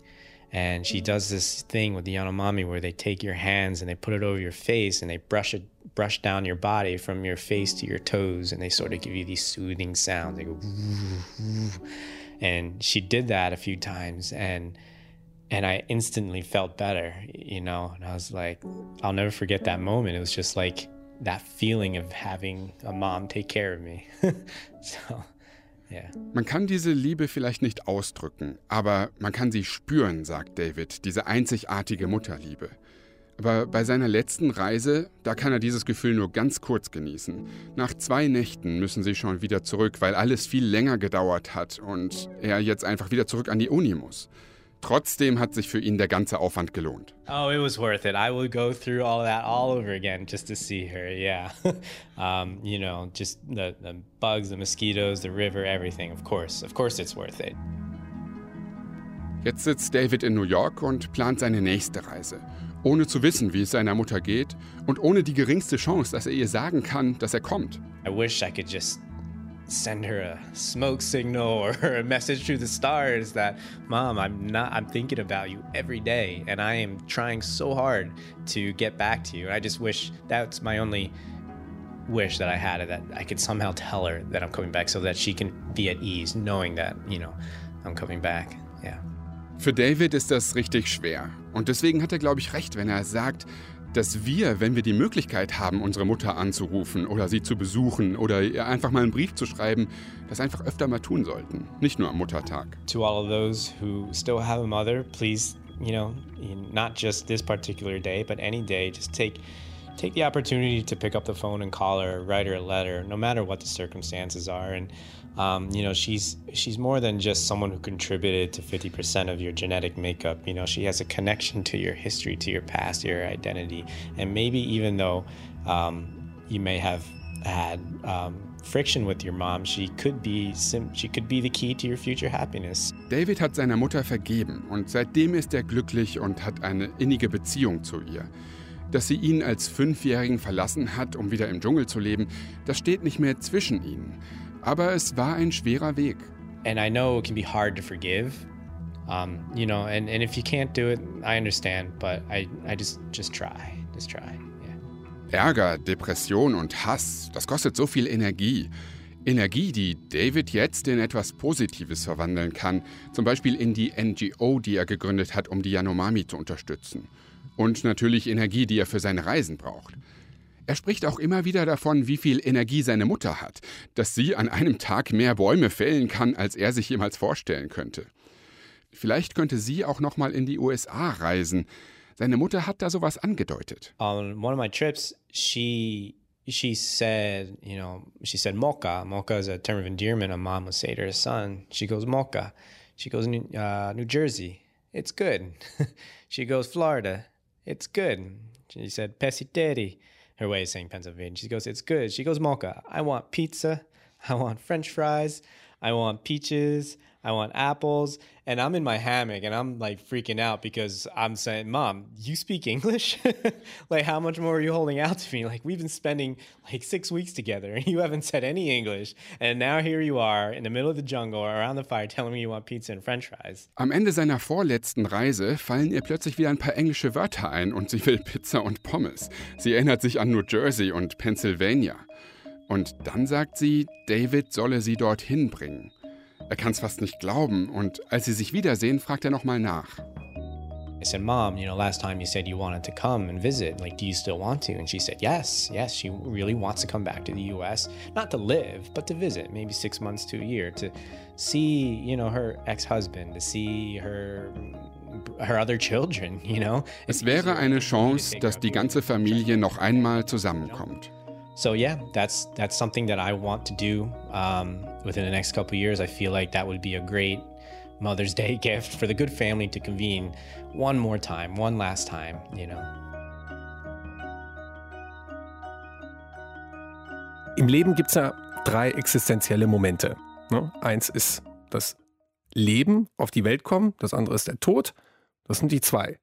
and she does this thing with the Yanomami where they take your hands and they put it over your face and they brush it brush down your body from your face to your toes and they sort of give you these soothing sounds. They go and she did that a few times and and I instantly felt better, you know. And I was like, I'll never forget that moment. It was just like that feeling of having a mom take care of me. (laughs) so Man kann diese Liebe vielleicht nicht ausdrücken, aber man kann sie spüren, sagt David, diese einzigartige Mutterliebe. Aber bei seiner letzten Reise, da kann er dieses Gefühl nur ganz kurz genießen. Nach zwei Nächten müssen sie schon wieder zurück, weil alles viel länger gedauert hat und er jetzt einfach wieder zurück an die Uni muss. Trotzdem hat sich für ihn der ganze Aufwand gelohnt. Oh, it was worth it. I would go through all that all over again just to see her. Yeah. (laughs) um, you know, just the, the bugs, the mosquitoes, the river, everything. Of course. Of course it's worth it. Jetzt sitzt David in New York und plant seine nächste Reise. Ohne zu wissen, wie es seiner Mutter geht und ohne die geringste Chance, dass er ihr sagen kann, dass er kommt. I wish I could just send her a smoke signal or (laughs) a message through the stars that mom i'm not i'm thinking about you every day and i am trying so hard to get back to you. I just wish that's my only wish that i had that i could somehow tell her that i'm coming back so that she can be at ease knowing that you know i'm coming back. Yeah. Für David ist das richtig schwer. Und deswegen hat er, glaube ich, recht, wenn er sagt, dass wir, wenn wir die Möglichkeit haben, unsere Mutter anzurufen oder sie zu besuchen oder ihr einfach mal einen Brief zu schreiben, das einfach öfter mal tun sollten. Nicht nur am Muttertag. To all of those who still have a mother, please, you know, not just this particular day, but any day, just take take the opportunity to pick up the phone and call her, write her a letter, no matter what the circumstances are. And um, you know, she's she's more than just someone who contributed to 50% of your genetic makeup. You know, she has a connection to your history, to your past, your identity, and maybe even though um, you may have had um, friction with your mom, she could be she could be the key to your future happiness. David hat seiner Mutter vergeben und seitdem ist er glücklich und hat eine innige Beziehung zu ihr. Dass sie ihn als Fünfjährigen verlassen hat, um wieder im Dschungel zu leben, das steht nicht mehr zwischen ihnen. Aber es war ein schwerer Weg. And I know it can be hard to forgive. Um, you know, and, and if you can't do it, I understand, but I, I just, just try. Just try. Yeah. Ärger, Depression und Hass, das kostet so viel Energie. Energie, die David jetzt in etwas Positives verwandeln kann, zum Beispiel in die NGO, die er gegründet hat, um die Yanomami zu unterstützen. Und natürlich Energie, die er für seine Reisen braucht. Er spricht auch immer wieder davon, wie viel Energie seine Mutter hat, dass sie an einem Tag mehr Bäume fällen kann, als er sich jemals vorstellen könnte. Vielleicht könnte sie auch noch mal in die USA reisen. Seine Mutter hat da sowas angedeutet. On one of my trips, she she said, you know, she said mocha. Mocha is a term of endearment a mom would say to her son. She goes mocha. She goes uh, New Jersey. It's good. (laughs) she goes Florida. It's good. She said pesiteri her way of saying Pennsylvania. She goes, It's good. She goes, Mocha, I want pizza. (laughs) I want french fries. I want peaches. I want apples. And I'm in my hammock and I'm like freaking out because I'm saying, Mom, you speak English? (laughs) like, how much more are you holding out to me? Like, we've been spending like six weeks together and (laughs) you haven't said any English. And now here you are in the middle of the jungle around the fire telling me you want pizza and french fries. Am Ende seiner vorletzten Reise fallen ihr plötzlich wieder ein paar englische Wörter ein und sie will Pizza und Pommes. Sie erinnert sich an New Jersey und Pennsylvania. Und dann sagt sie, David solle sie dorthin bringen. Er kann es fast nicht glauben und als sie sich wiedersehen, fragt er nochmal nach. I said, Mom, you know, last time you said you wanted to come and visit. Like, do you still want to? And she said, Yes, yes, she really wants to come back to the US, not to live, but to visit, maybe six months to a year, to see, you know, her ex husband, to see her. Her other children, (laughs) you know? Es wäre eine Chance, dass die ganze Familie noch einmal zusammenkommt. So yeah, that's that's something that I want to do um, within the next couple years. I feel like that would be a great Mother's Day (laughs) gift for the good family to convene one more time, one last time, you know. Im Leben gibt es ja drei existenzielle Momente. Ne? Eins ist das Leben, auf die Welt kommen, das andere ist der Tod. Das sind die zwei.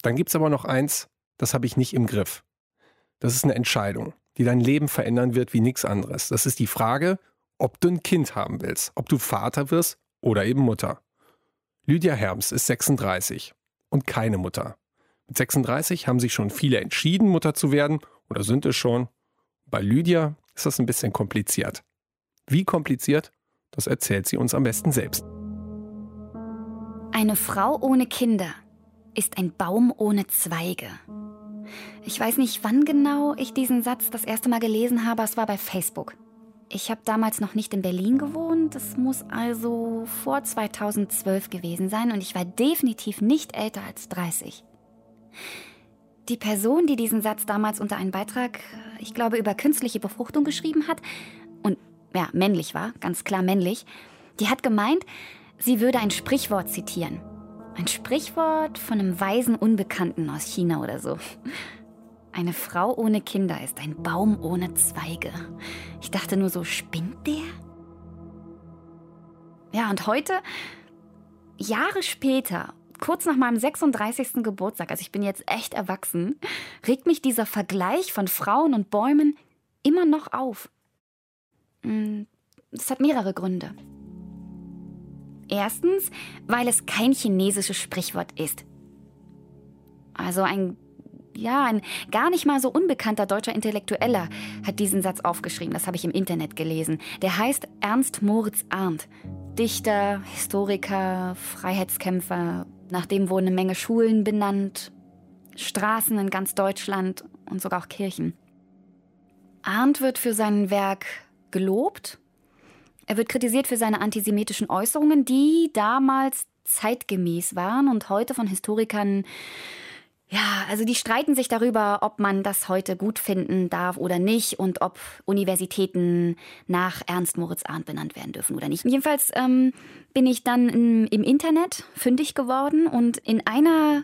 Dann gibt es aber noch eins, das habe ich nicht im Griff. Das ist eine Entscheidung, die dein Leben verändern wird wie nichts anderes. Das ist die Frage, ob du ein Kind haben willst, ob du Vater wirst oder eben Mutter. Lydia Herms ist 36 und keine Mutter. Mit 36 haben sich schon viele entschieden, Mutter zu werden oder sind es schon. Bei Lydia ist das ein bisschen kompliziert. Wie kompliziert? Das erzählt sie uns am besten selbst. Eine Frau ohne Kinder ist ein Baum ohne Zweige. Ich weiß nicht, wann genau ich diesen Satz das erste Mal gelesen habe, es war bei Facebook. Ich habe damals noch nicht in Berlin gewohnt, das muss also vor 2012 gewesen sein und ich war definitiv nicht älter als 30. Die Person, die diesen Satz damals unter einen Beitrag, ich glaube, über künstliche Befruchtung geschrieben hat und ja, männlich war, ganz klar männlich, die hat gemeint, sie würde ein Sprichwort zitieren. Ein Sprichwort von einem weisen Unbekannten aus China oder so. Eine Frau ohne Kinder ist ein Baum ohne Zweige. Ich dachte nur so, spinnt der? Ja, und heute, Jahre später, kurz nach meinem 36. Geburtstag, also ich bin jetzt echt erwachsen, regt mich dieser Vergleich von Frauen und Bäumen immer noch auf. Hm, das hat mehrere Gründe. Erstens, weil es kein chinesisches Sprichwort ist. Also ein ja, ein gar nicht mal so unbekannter deutscher Intellektueller hat diesen Satz aufgeschrieben. Das habe ich im Internet gelesen. Der heißt Ernst Moritz Arndt. Dichter, Historiker, Freiheitskämpfer. Nach dem wurden eine Menge Schulen benannt, Straßen in ganz Deutschland und sogar auch Kirchen. Arndt wird für sein Werk gelobt. Er wird kritisiert für seine antisemitischen Äußerungen, die damals zeitgemäß waren und heute von Historikern ja, also die streiten sich darüber, ob man das heute gut finden darf oder nicht und ob Universitäten nach Ernst Moritz Arndt benannt werden dürfen oder nicht. Jedenfalls ähm, bin ich dann im, im Internet fündig geworden und in einer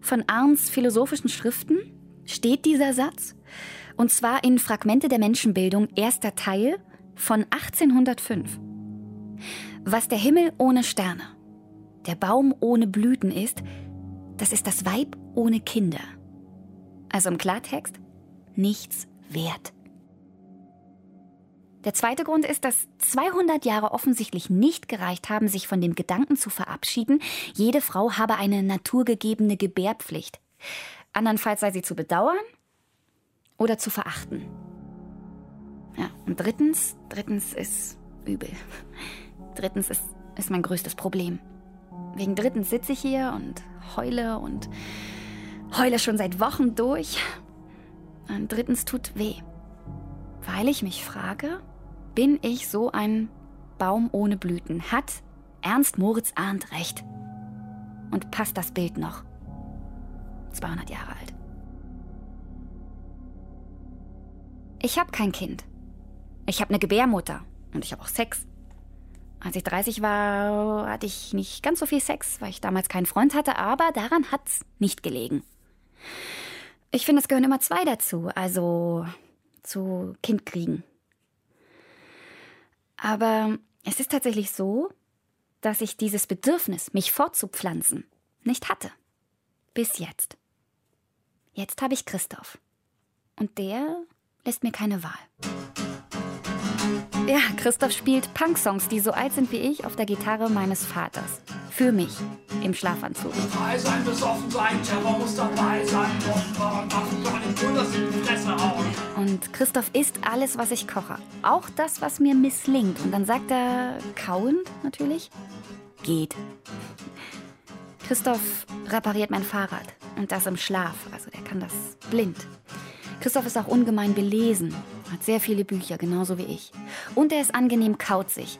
von Arndts philosophischen Schriften steht dieser Satz. Und zwar in Fragmente der Menschenbildung, erster Teil von 1805. Was der Himmel ohne Sterne, der Baum ohne Blüten ist, das ist das Weib ohne Kinder. Also im Klartext, nichts wert. Der zweite Grund ist, dass 200 Jahre offensichtlich nicht gereicht haben, sich von dem Gedanken zu verabschieden, jede Frau habe eine naturgegebene Gebärpflicht. Andernfalls sei sie zu bedauern oder zu verachten. Ja, und drittens, drittens ist übel. (laughs) Drittens ist, ist mein größtes Problem. Wegen drittens sitze ich hier und heule und heule schon seit Wochen durch. Und drittens tut weh. Weil ich mich frage, bin ich so ein Baum ohne Blüten? Hat Ernst Moritz Arndt recht? Und passt das Bild noch? 200 Jahre alt. Ich habe kein Kind. Ich habe eine Gebärmutter und ich habe auch Sex. Als ich 30 war, hatte ich nicht ganz so viel Sex, weil ich damals keinen Freund hatte, aber daran hat's nicht gelegen. Ich finde, es gehören immer zwei dazu, also zu Kind kriegen. Aber es ist tatsächlich so, dass ich dieses Bedürfnis, mich fortzupflanzen, nicht hatte. Bis jetzt. Jetzt habe ich Christoph. Und der lässt mir keine Wahl. Ja, Christoph spielt Punk-Songs, die so alt sind wie ich, auf der Gitarre meines Vaters. Für mich, im Schlafanzug. Frei sein, besoffen sein, Terror muss dabei sein. Und Christoph isst alles, was ich koche. Auch das, was mir misslingt. Und dann sagt er, kauend natürlich, geht. Christoph repariert mein Fahrrad und das im Schlaf, also der kann das blind. Christoph ist auch ungemein belesen, hat sehr viele Bücher, genauso wie ich. Und er ist angenehm kauzig.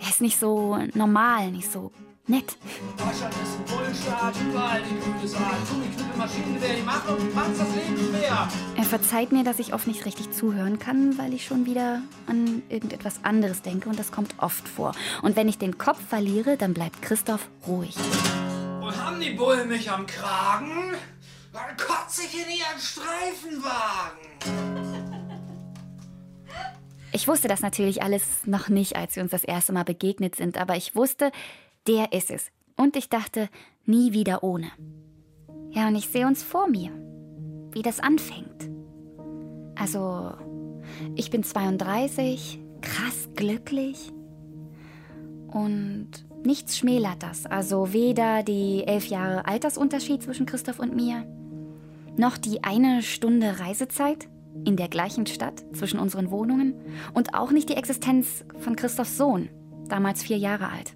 Er ist nicht so normal, nicht so nett. Deutschland ist ein Bullenstaat, überall die grüne Saat. Gummiknüppel, Maschinengewehr, die machen uns macht's das Leben schwer. Er verzeiht mir, dass ich oft nicht richtig zuhören kann, weil ich schon wieder an irgendetwas anderes denke und das kommt oft vor. Und wenn ich den Kopf verliere, dann bleibt Christoph ruhig. Und haben die Bullen mich am Kragen? Dann kotze ich in ihren Streifenwagen. Ich wusste das natürlich alles noch nicht, als wir uns das erste Mal begegnet sind, aber ich wusste, der ist es. Und ich dachte, nie wieder ohne. Ja, und ich sehe uns vor mir, wie das anfängt. Also, ich bin 32, krass glücklich. Und nichts schmälert das. Also weder die elf Jahre Altersunterschied zwischen Christoph und mir, noch die eine Stunde Reisezeit in der gleichen Stadt zwischen unseren Wohnungen und auch nicht die Existenz von Christophs Sohn, damals vier Jahre alt.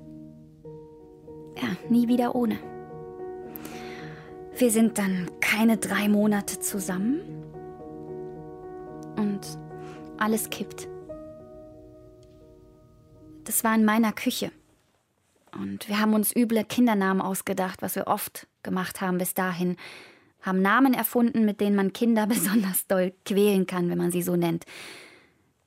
Ja, nie wieder ohne. Wir sind dann keine drei Monate zusammen und alles kippt. Das war in meiner Küche. Und wir haben uns üble Kindernamen ausgedacht, was wir oft gemacht haben bis dahin. Haben Namen erfunden, mit denen man Kinder (laughs) besonders doll quälen kann, wenn man sie so nennt.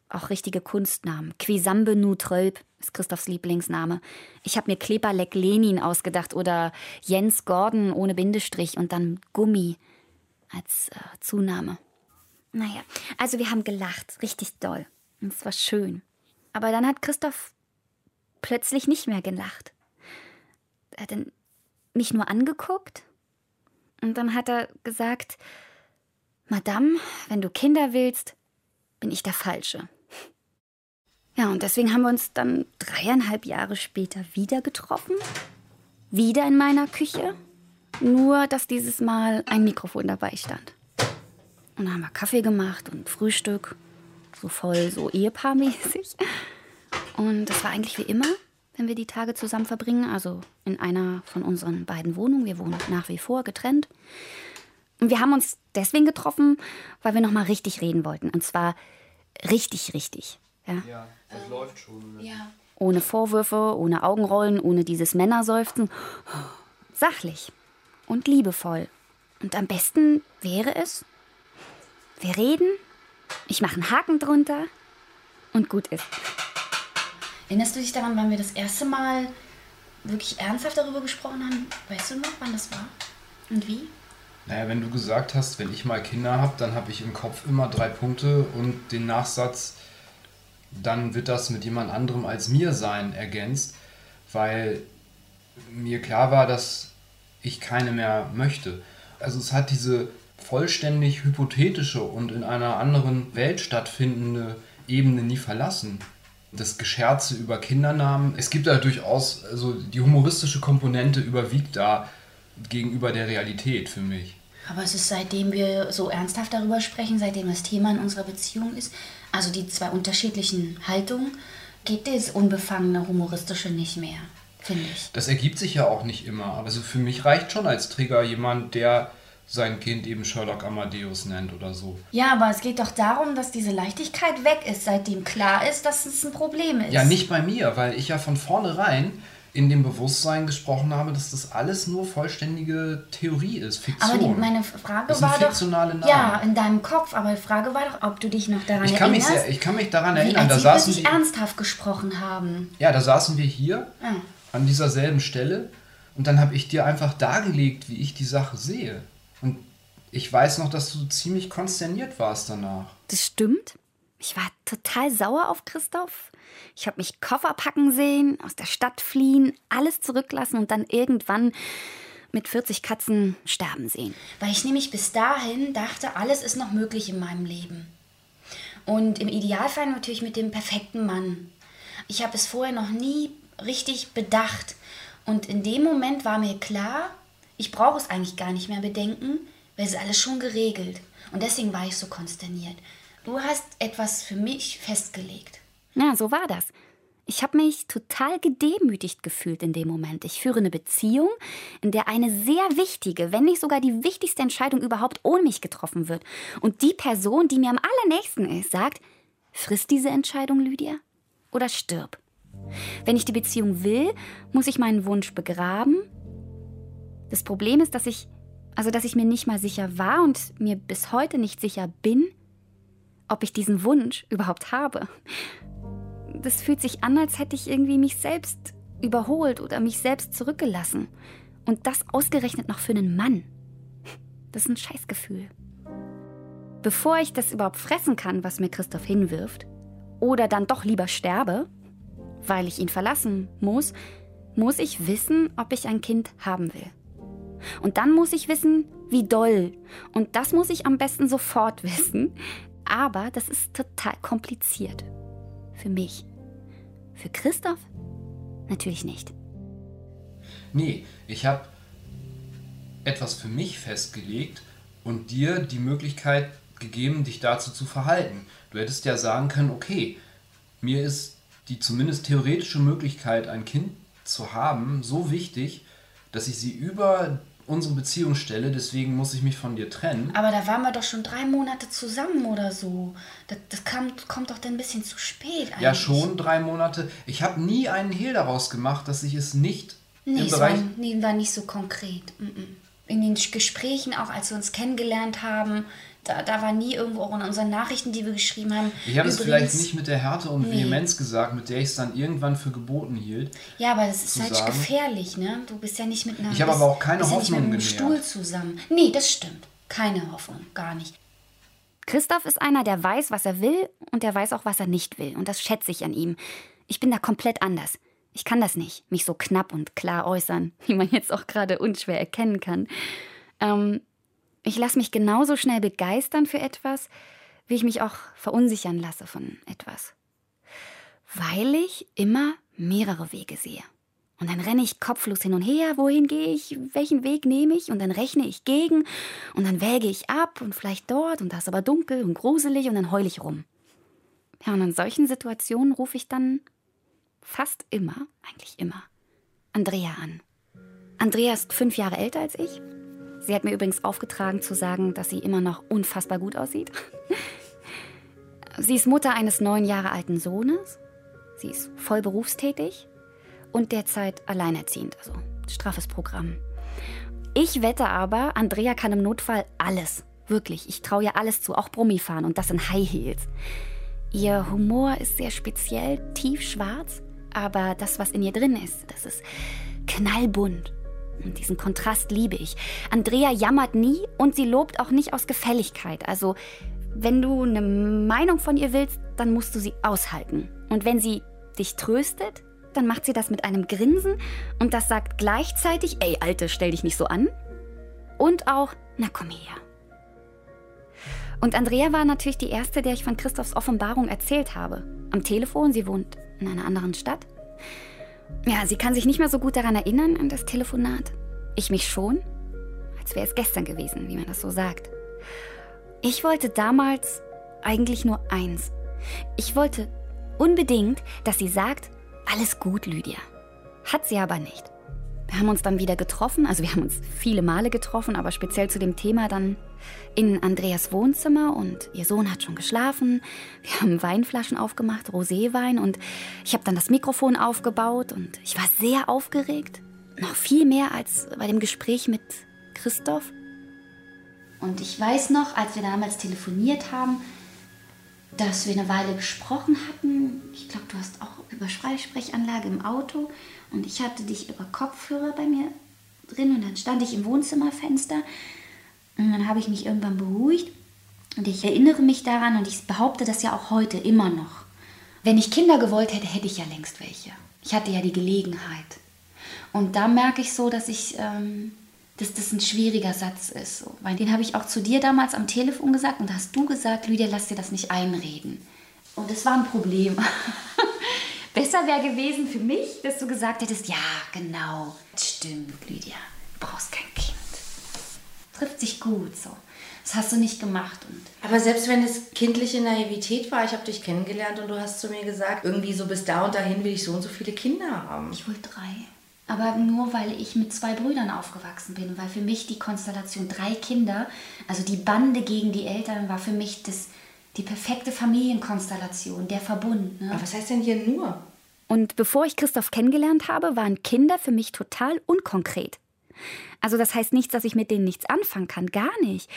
Auch richtige Kunstnamen. Quisambe Nutrölp ist Christophs Lieblingsname. Ich habe mir Kleberleck Lenin ausgedacht oder Jens Gordon ohne Bindestrich und dann Gummi als äh, Zunahme. Naja, also wir haben gelacht, richtig doll. Und es war schön. Aber dann hat Christoph plötzlich nicht mehr gelacht. Er hat mich nur angeguckt und dann hat er gesagt, Madame, wenn du Kinder willst, bin ich der Falsche. Ja, und deswegen haben wir uns dann dreieinhalb Jahre später wieder getroffen. Wieder in meiner Küche. Nur, dass dieses Mal ein Mikrofon dabei stand. Und dann haben wir Kaffee gemacht und Frühstück. So voll, so ehepaarmäßig. Und es war eigentlich wie immer, wenn wir die Tage zusammen verbringen. Also in einer von unseren beiden Wohnungen. Wir wohnen nach wie vor getrennt. Und wir haben uns deswegen getroffen, weil wir nochmal richtig reden wollten. Und zwar richtig, richtig. Ja, ja das läuft schon. Ja. Ohne Vorwürfe, ohne Augenrollen, ohne dieses Männerseufzen. Sachlich und liebevoll. Und am besten wäre es, wir reden, ich mache einen Haken drunter und gut ist. Erinnerst du dich daran, wann wir das erste Mal wirklich ernsthaft darüber gesprochen haben? Weißt du noch, wann das war? Und wie? Naja, wenn du gesagt hast, wenn ich mal Kinder habe, dann habe ich im Kopf immer drei Punkte und den Nachsatz, dann wird das mit jemand anderem als mir sein, ergänzt, weil mir klar war, dass ich keine mehr möchte. Also es hat diese vollständig hypothetische und in einer anderen Welt stattfindende Ebene nie verlassen. Das Gescherze über Kindernamen, es gibt da durchaus, also die humoristische Komponente überwiegt da gegenüber der Realität für mich. Aber es ist seitdem wir so ernsthaft darüber sprechen, seitdem das Thema in unserer Beziehung ist, also die zwei unterschiedlichen Haltungen, geht das unbefangene humoristische nicht mehr, finde ich. Das ergibt sich ja auch nicht immer, aber also für mich reicht schon als Trigger jemand, der sein Kind eben Sherlock Amadeus nennt oder so. Ja, aber es geht doch darum, dass diese Leichtigkeit weg ist, seitdem klar ist, dass es ein Problem ist. Ja, nicht bei mir, weil ich ja von vornherein in dem Bewusstsein gesprochen habe, dass das alles nur vollständige Theorie ist, Fiktion. Aber die, meine Frage das war doch, Namen. ja, in deinem Kopf, aber die Frage war doch, ob du dich noch daran ich kann erinnerst. Mich sehr, ich kann mich daran wie, erinnern, als da saßen wirklich wir, ernsthaft gesprochen haben. ja, da saßen wir hier Ja. an dieser selben Stelle und dann habe ich dir einfach dargelegt, wie ich die Sache sehe. Und ich weiß noch, dass du ziemlich konsterniert warst danach. Das stimmt. Ich war total sauer auf Christoph. Ich habe mich Koffer packen sehen, aus der Stadt fliehen, alles zurücklassen und dann irgendwann mit 40 Katzen sterben sehen. Weil ich nämlich bis dahin dachte, alles ist noch möglich in meinem Leben. Und im Idealfall natürlich mit dem perfekten Mann. Ich habe es vorher noch nie richtig bedacht. Und in dem Moment war mir klar, ich brauche es eigentlich gar nicht mehr bedenken, weil es ist alles schon geregelt. Und deswegen war ich so konsterniert. Du hast etwas für mich festgelegt. Ja, so war das. Ich habe mich total gedemütigt gefühlt in dem Moment. Ich führe eine Beziehung, in der eine sehr wichtige, wenn nicht sogar die wichtigste Entscheidung überhaupt ohne mich getroffen wird. Und die Person, die mir am allernächsten ist, sagt, frisst diese Entscheidung, Lydia, oder stirb. Wenn ich die Beziehung will, muss ich meinen Wunsch begraben. Das Problem ist, dass ich, also dass ich mir nicht mal sicher war und mir bis heute nicht sicher bin, ob ich diesen Wunsch überhaupt habe das fühlt sich an, als hätte ich irgendwie mich selbst überholt oder mich selbst zurückgelassen. Und das ausgerechnet noch für einen Mann. Das ist ein Scheißgefühl. Bevor ich das überhaupt fressen kann, was mir Christoph hinwirft, oder dann doch lieber sterbe, weil ich ihn verlassen muss, muss ich wissen, ob ich ein Kind haben will. Und dann muss ich wissen, wie doll. Und das muss ich am besten sofort (laughs) wissen. Aber das ist total kompliziert. Für mich. Für Christoph? Natürlich nicht. Nee, ich habe etwas für mich festgelegt und dir die Möglichkeit gegeben, dich dazu zu verhalten. Du hättest ja sagen können, okay, mir ist die zumindest theoretische Möglichkeit, ein Kind zu haben, so wichtig, dass ich sie über unsere Beziehung stelle, deswegen muss ich mich von dir trennen. Aber da waren wir doch schon drei Monate zusammen oder so. Das, das kam, kommt doch dann ein bisschen zu spät eigentlich. Ja, schon drei Monate. Ich habe nie einen Hehl daraus gemacht, dass ich es nicht nee, im Bereich... So, nee, war nicht so konkret. In den Gesprächen, auch als wir uns kennengelernt haben, da, da war nie irgendwo auch in unseren Nachrichten, die wir geschrieben haben. Ich habe es vielleicht nicht mit der Härte und nee. Vehemenz gesagt, mit der ich es dann irgendwann für geboten hielt. Ja, aber das ist halt sagen. gefährlich, ne? Du bist ja nicht mit einer. Ich habe aber auch keine bist Hoffnung ja nicht mit einem Stuhl zusammen. Nee, das stimmt. Keine Hoffnung, gar nicht. Christoph ist einer, der weiß, was er will und der weiß auch, was er nicht will. Und das schätze ich an ihm. Ich bin da komplett anders. Ich kann das nicht, mich so knapp und klar äußern, (laughs) wie man jetzt auch gerade unschwer erkennen kann. Ähm, ich lasse mich genauso schnell begeistern für etwas, wie ich mich auch verunsichern lasse von etwas. Weil ich immer mehrere Wege sehe. Und dann renne ich kopflos hin und her, wohin gehe ich, welchen Weg nehme ich, und dann rechne ich gegen, und dann wäge ich ab und vielleicht dort, und da ist aber dunkel und gruselig, und dann heule ich rum. Ja, und in solchen Situationen rufe ich dann fast immer, eigentlich immer, Andrea an. Andrea ist fünf Jahre älter als ich Sie hat mir übrigens aufgetragen zu sagen, dass sie immer noch unfassbar gut aussieht. Sie ist Mutter eines neun Jahre alten Sohnes. Sie ist voll berufstätig und derzeit alleinerziehend, also straffes Programm. Ich wette aber, Andrea kann im Notfall alles. Wirklich, ich traue ihr alles zu, auch Brummi fahren und das in High Heels. Ihr Humor ist sehr speziell, tiefschwarz, aber das, was in ihr drin ist, das ist knallbunt und diesen Kontrast liebe ich. Andrea jammert nie und sie lobt auch nicht aus Gefälligkeit. Also, wenn du eine Meinung von ihr willst, dann musst du sie aushalten. Und wenn sie dich tröstet, dann macht sie das mit einem Grinsen und das sagt gleichzeitig, ey Alte, stell dich nicht so an. Und auch, na komm her. Und Andrea war natürlich die erste, der ich von Christophs Offenbarung erzählt habe. Am Telefon, sie wohnt in einer anderen Stadt. Ja, sie kann sich nicht mehr so gut daran erinnern, an das Telefonat. Ich mich schon, als wäre es gestern gewesen, wie man das so sagt. Ich wollte damals eigentlich nur eins. Ich wollte unbedingt, dass sie sagt, alles gut, Lydia. Hat sie aber nicht. Wir haben uns dann wieder getroffen, also wir haben uns viele Male getroffen, aber speziell zu dem Thema dann in Andreas Wohnzimmer und ihr Sohn hat schon geschlafen. Wir haben Weinflaschen aufgemacht, Roséwein und ich habe dann das Mikrofon aufgebaut und ich war sehr aufgeregt. Noch viel mehr als bei dem Gespräch mit Christoph. Und ich weiß noch, als wir damals telefoniert haben, dass wir eine Weile gesprochen hatten. Freisprechanlage im Auto und ich hatte dich über Kopfhörer bei mir drin und dann stand ich im Wohnzimmerfenster und dann habe ich mich irgendwann beruhigt und ich erinnere mich daran und ich behaupte das ja auch heute immer noch. Wenn ich Kinder gewollt hätte, hätte ich ja längst welche. Ich hatte ja die Gelegenheit. Und da merke ich so, dass ich, ähm, dass das ein schwieriger Satz ist. Weil den habe ich auch zu dir damals am Telefon gesagt und da hast du gesagt, Lydia, lass dir das nicht einreden. Und es war ein Problem. (laughs) Besser wäre gewesen für mich, dass du gesagt hättest, ja, genau, stimmt, Lydia, du brauchst kein Kind. Trifft sich gut so. Das hast du nicht gemacht. Und Aber selbst wenn es kindliche Naivität war, ich habe dich kennengelernt und du hast zu mir gesagt, irgendwie so bis da und dahin will ich so und so viele Kinder haben. Ich wollte drei. Aber nur weil ich mit zwei Brüdern aufgewachsen bin, weil für mich die Konstellation drei Kinder, also die Bande gegen die Eltern, war für mich das, die perfekte Familienkonstellation, der Verbund. Ne? Aber was heißt denn hier nur? Und bevor ich Christoph kennengelernt habe, waren Kinder für mich total unkonkret. Also das heißt nicht, dass ich mit denen nichts anfangen kann, gar nicht.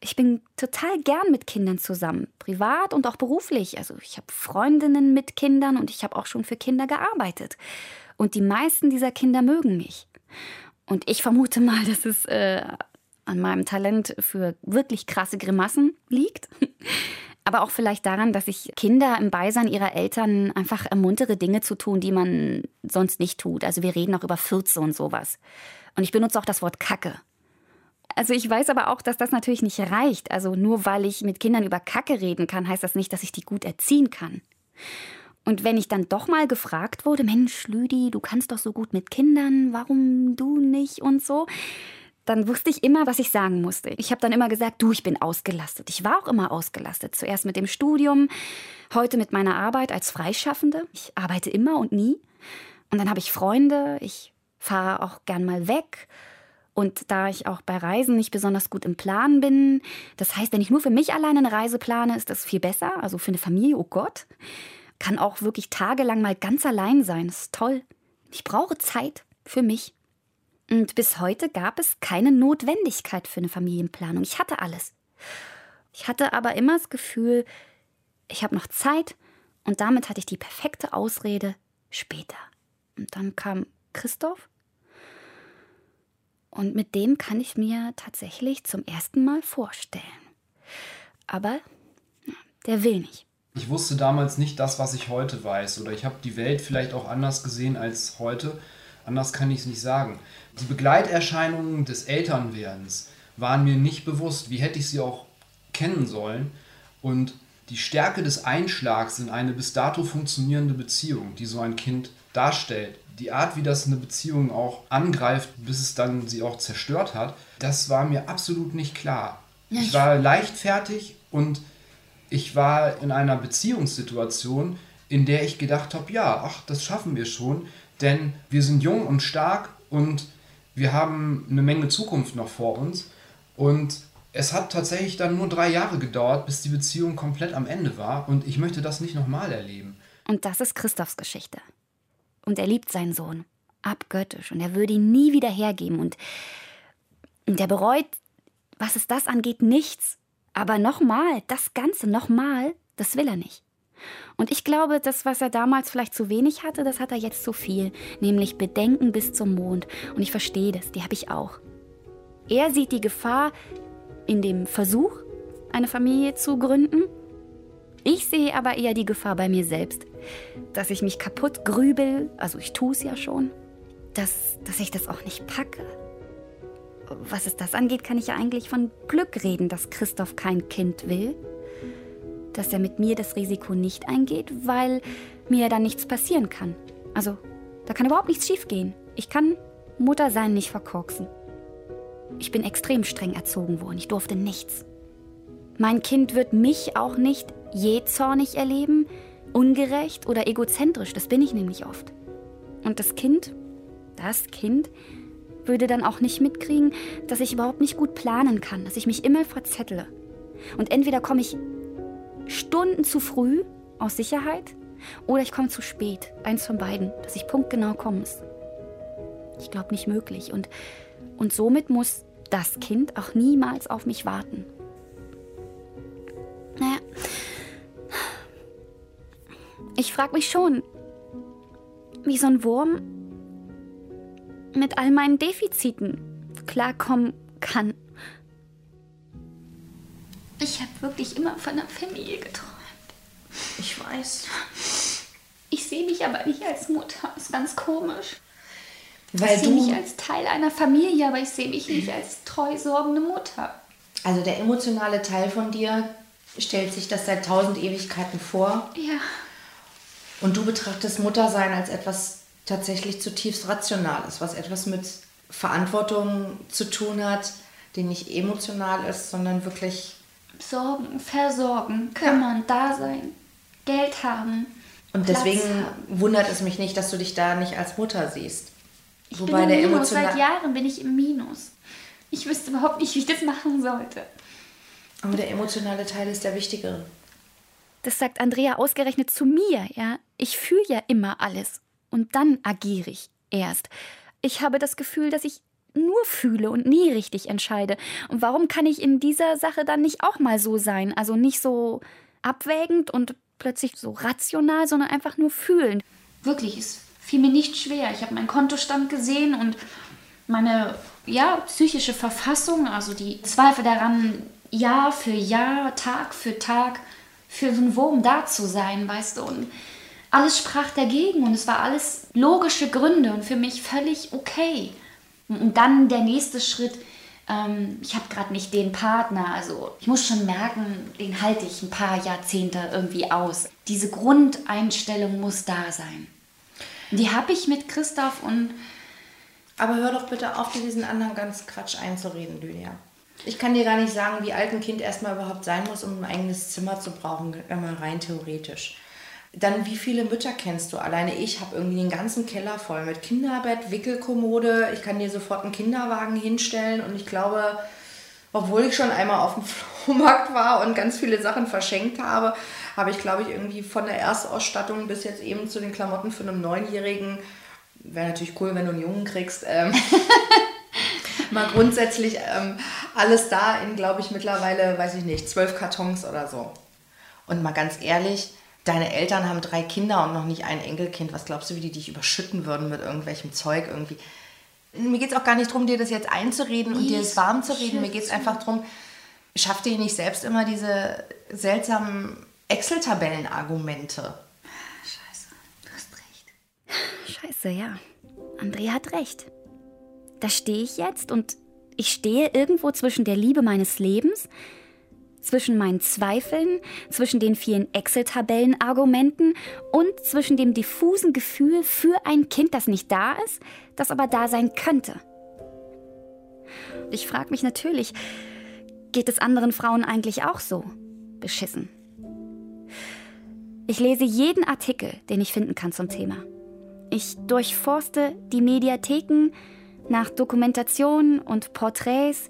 Ich bin total gern mit Kindern zusammen, privat und auch beruflich. Also ich habe Freundinnen mit Kindern und ich habe auch schon für Kinder gearbeitet. Und die meisten dieser Kinder mögen mich. Und ich vermute mal, dass es äh, an meinem Talent für wirklich krasse Grimassen liegt. Aber auch vielleicht daran, dass ich Kinder im Beisein ihrer Eltern einfach ermuntere, Dinge zu tun, die man sonst nicht tut. Also wir reden auch über Fürze und sowas. Und ich benutze auch das Wort Kacke. Also ich weiß aber auch, dass das natürlich nicht reicht. Also nur weil ich mit Kindern über Kacke reden kann, heißt das nicht, dass ich die gut erziehen kann. Und wenn ich dann doch mal gefragt wurde, Mensch, Lüdi, du kannst doch so gut mit Kindern, warum du nicht und so, dann wusste ich immer, was ich sagen musste. Ich habe dann immer gesagt, du, ich bin ausgelastet. Ich war auch immer ausgelastet. Zuerst mit dem Studium, heute mit meiner Arbeit als Freischaffende. Ich arbeite immer und nie. Und dann habe ich Freunde, ich fahre auch gern mal weg. Und da ich auch bei Reisen nicht besonders gut im Plan bin, das heißt, wenn ich nur für mich alleine eine Reise plane, ist das viel besser. Also für eine Familie, oh Gott kann auch wirklich tagelang mal ganz allein sein. Das ist toll. Ich brauche Zeit für mich. Und bis heute gab es keine Notwendigkeit für eine Familienplanung. Ich hatte alles. Ich hatte aber immer das Gefühl, ich habe noch Zeit und damit hatte ich die perfekte Ausrede später. Und dann kam Christoph und mit dem kann ich mir tatsächlich zum ersten Mal vorstellen. Aber der will nicht. Ich wusste damals nicht das, was ich heute weiß. Oder ich habe die Welt vielleicht auch anders gesehen als heute. Anders kann ich es nicht sagen. Die Begleiterscheinungen des Elternwerdens waren mir nicht bewusst. Wie hätte ich sie auch kennen sollen? Und die Stärke des Einschlags in eine bis dato funktionierende Beziehung, die so ein Kind darstellt, die Art, wie das eine Beziehung auch angreift, bis es dann sie auch zerstört hat, das war mir absolut nicht klar. Ich war leichtfertig und ich war in einer Beziehungssituation, in der ich gedacht habe, ja, ach, das schaffen wir schon, denn wir sind jung und stark und wir haben eine Menge Zukunft noch vor uns. Und es hat tatsächlich dann nur drei Jahre gedauert, bis die Beziehung komplett am Ende war und ich möchte das nicht nochmal erleben. Und das ist Christophs Geschichte. Und er liebt seinen Sohn abgöttisch und er würde ihn nie wieder hergeben und, und er bereut, was es das angeht, nichts. Aber nochmal, das Ganze nochmal, das will er nicht. Und ich glaube, das, was er damals vielleicht zu wenig hatte, das hat er jetzt zu viel, nämlich Bedenken bis zum Mond. Und ich verstehe das, die habe ich auch. Er sieht die Gefahr in dem Versuch, eine Familie zu gründen. Ich sehe aber eher die Gefahr bei mir selbst, dass ich mich kaputt grübel, also ich tue es ja schon, dass, dass ich das auch nicht packe, was es das angeht, kann ich ja eigentlich von Glück reden, dass Christoph kein Kind will. Dass er mit mir das Risiko nicht eingeht, weil mir dann nichts passieren kann. Also, da kann überhaupt nichts schiefgehen. Ich kann Mutter sein nicht verkorksen. Ich bin extrem streng erzogen worden. Ich durfte nichts. Mein Kind wird mich auch nicht jähzornig erleben, ungerecht oder egozentrisch. Das bin ich nämlich oft. Und das Kind, das Kind, würde dann auch nicht mitkriegen, dass ich überhaupt nicht gut planen kann, dass ich mich immer verzettle. Und entweder komme ich Stunden zu früh aus Sicherheit oder ich komme zu spät. Eins von beiden, dass ich punktgenau komme. Ich glaube nicht möglich. Und, und somit muss das Kind auch niemals auf mich warten. Naja. Ich frage mich schon, wie so ein Wurm mit all meinen Defiziten klarkommen kann. Ich habe wirklich immer von einer Familie geträumt. Ich weiß. Ich sehe mich aber nicht als Mutter. Ist ganz komisch. Weil ich sehe mich als Teil einer Familie, aber ich sehe mich nicht als treu sorgende Mutter. Also der emotionale Teil von dir stellt sich das seit tausend Ewigkeiten vor. Ja. Und du betrachtest Muttersein als etwas tatsächlich zutiefst Rationales, was etwas mit Verantwortung zu tun hat, die nicht emotional ist, sondern wirklich Sorgen, versorgen, kümmern, da sein, Geld haben. Und Platz deswegen haben. wundert es mich nicht, dass du dich da nicht als Mutter siehst. Ich bin im Minus, seit Jahren bin ich im Minus. Ich wüsste überhaupt nicht, wie ich das machen sollte. Aber der emotionale Teil ist der wichtigere. Das sagt Andrea ausgerechnet zu mir, ja. Ich fühle ja immer alles. Und dann agiere ich erst. Ich habe das Gefühl, dass ich nur fühle und nie richtig entscheide. Und warum kann ich in dieser Sache dann nicht auch mal so sein? Also nicht so abwägend und plötzlich so rational, sondern einfach nur fühlen. Wirklich, es fiel mir nicht schwer. Ich habe meinen Kontostand gesehen und meine ja, psychische Verfassung, also die Zweifel daran, Jahr für Jahr, Tag für Tag für so einen Wurm da zu sein, weißt du. Und alles sprach dagegen und es war alles logische Gründe und für mich völlig okay. Und dann der nächste Schritt, ähm, ich habe gerade nicht den Partner, also ich muss schon merken, den halte ich ein paar Jahrzehnte irgendwie aus. Diese Grundeinstellung muss da sein. Die habe ich mit Christoph und Aber hör doch bitte auf, dir diesen anderen ganz Quatsch einzureden, Lydia. Ich kann dir gar nicht sagen, wie alt ein Kind erstmal überhaupt sein muss, um ein eigenes Zimmer zu brauchen, einmal rein theoretisch. Dann, wie viele Mütter kennst du? Alleine ich habe irgendwie den ganzen Keller voll mit Kinderbett, Wickelkommode. Ich kann dir sofort einen Kinderwagen hinstellen und ich glaube, obwohl ich schon einmal auf dem (laughs) Flohmarkt war und ganz viele Sachen verschenkt habe, habe ich, glaube ich, irgendwie von der Erstausstattung bis jetzt eben zu den Klamotten für einen Neunjährigen, wäre natürlich cool, wenn du einen Jungen kriegst, ähm, (laughs) mal grundsätzlich ähm, alles da in, glaube ich, mittlerweile, weiß ich nicht, zwölf Kartons oder so. Und mal ganz ehrlich, deine Eltern haben drei Kinder und noch nicht ein Enkelkind. Was glaubst du, wie die dich überschütten würden mit irgendwelchem Zeug irgendwie? Mir geht es auch gar nicht darum, dir das jetzt einzureden und dir es warm zu reden. Mir geht es einfach darum, schaff dir nicht selbst immer diese seltsamen Excel-Tabellen-Argumente. Scheiße, ja. Andrea hat recht. Da stehe ich jetzt und ich stehe irgendwo zwischen der Liebe meines Lebens, zwischen meinen Zweifeln, zwischen den vielen Excel-Tabellen-Argumenten und zwischen dem diffusen Gefühl für ein Kind, das nicht da ist, das aber da sein könnte. Ich frage mich natürlich, geht es anderen Frauen eigentlich auch so? Beschissen. Ich lese jeden Artikel, den ich finden kann zum Thema. Ich durchforste die Mediatheken nach Dokumentationen und Porträts,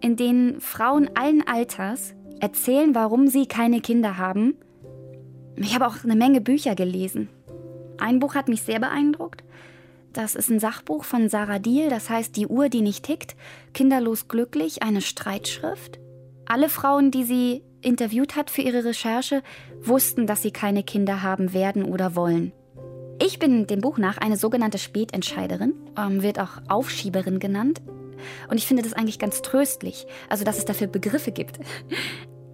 in denen Frauen allen Alters erzählen, warum sie keine Kinder haben. Ich habe auch eine Menge Bücher gelesen. Ein Buch hat mich sehr beeindruckt. Das ist ein Sachbuch von Sarah Diel, das heißt Die Uhr, die nicht tickt, kinderlos glücklich, eine Streitschrift. Alle Frauen, die sie interviewt hat für ihre Recherche, wussten, dass sie keine Kinder haben werden oder wollen. Ich bin dem Buch nach eine sogenannte Spätentscheiderin, ähm, wird auch Aufschieberin genannt. Und ich finde das eigentlich ganz tröstlich, also dass es dafür Begriffe gibt.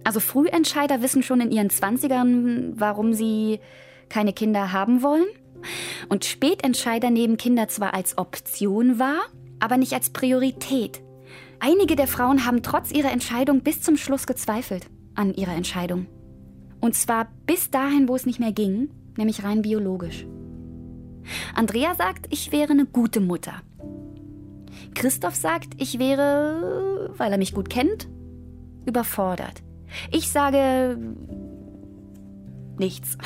Also Frühentscheider wissen schon in ihren Zwanzigern, warum sie keine Kinder haben wollen. Und Spätentscheider nehmen Kinder zwar als Option wahr, aber nicht als Priorität. Einige der Frauen haben trotz ihrer Entscheidung bis zum Schluss gezweifelt an ihrer Entscheidung. Und zwar bis dahin, wo es nicht mehr ging, nämlich rein biologisch. Andrea sagt, ich wäre eine gute Mutter. Christoph sagt, ich wäre, weil er mich gut kennt, überfordert. Ich sage nichts.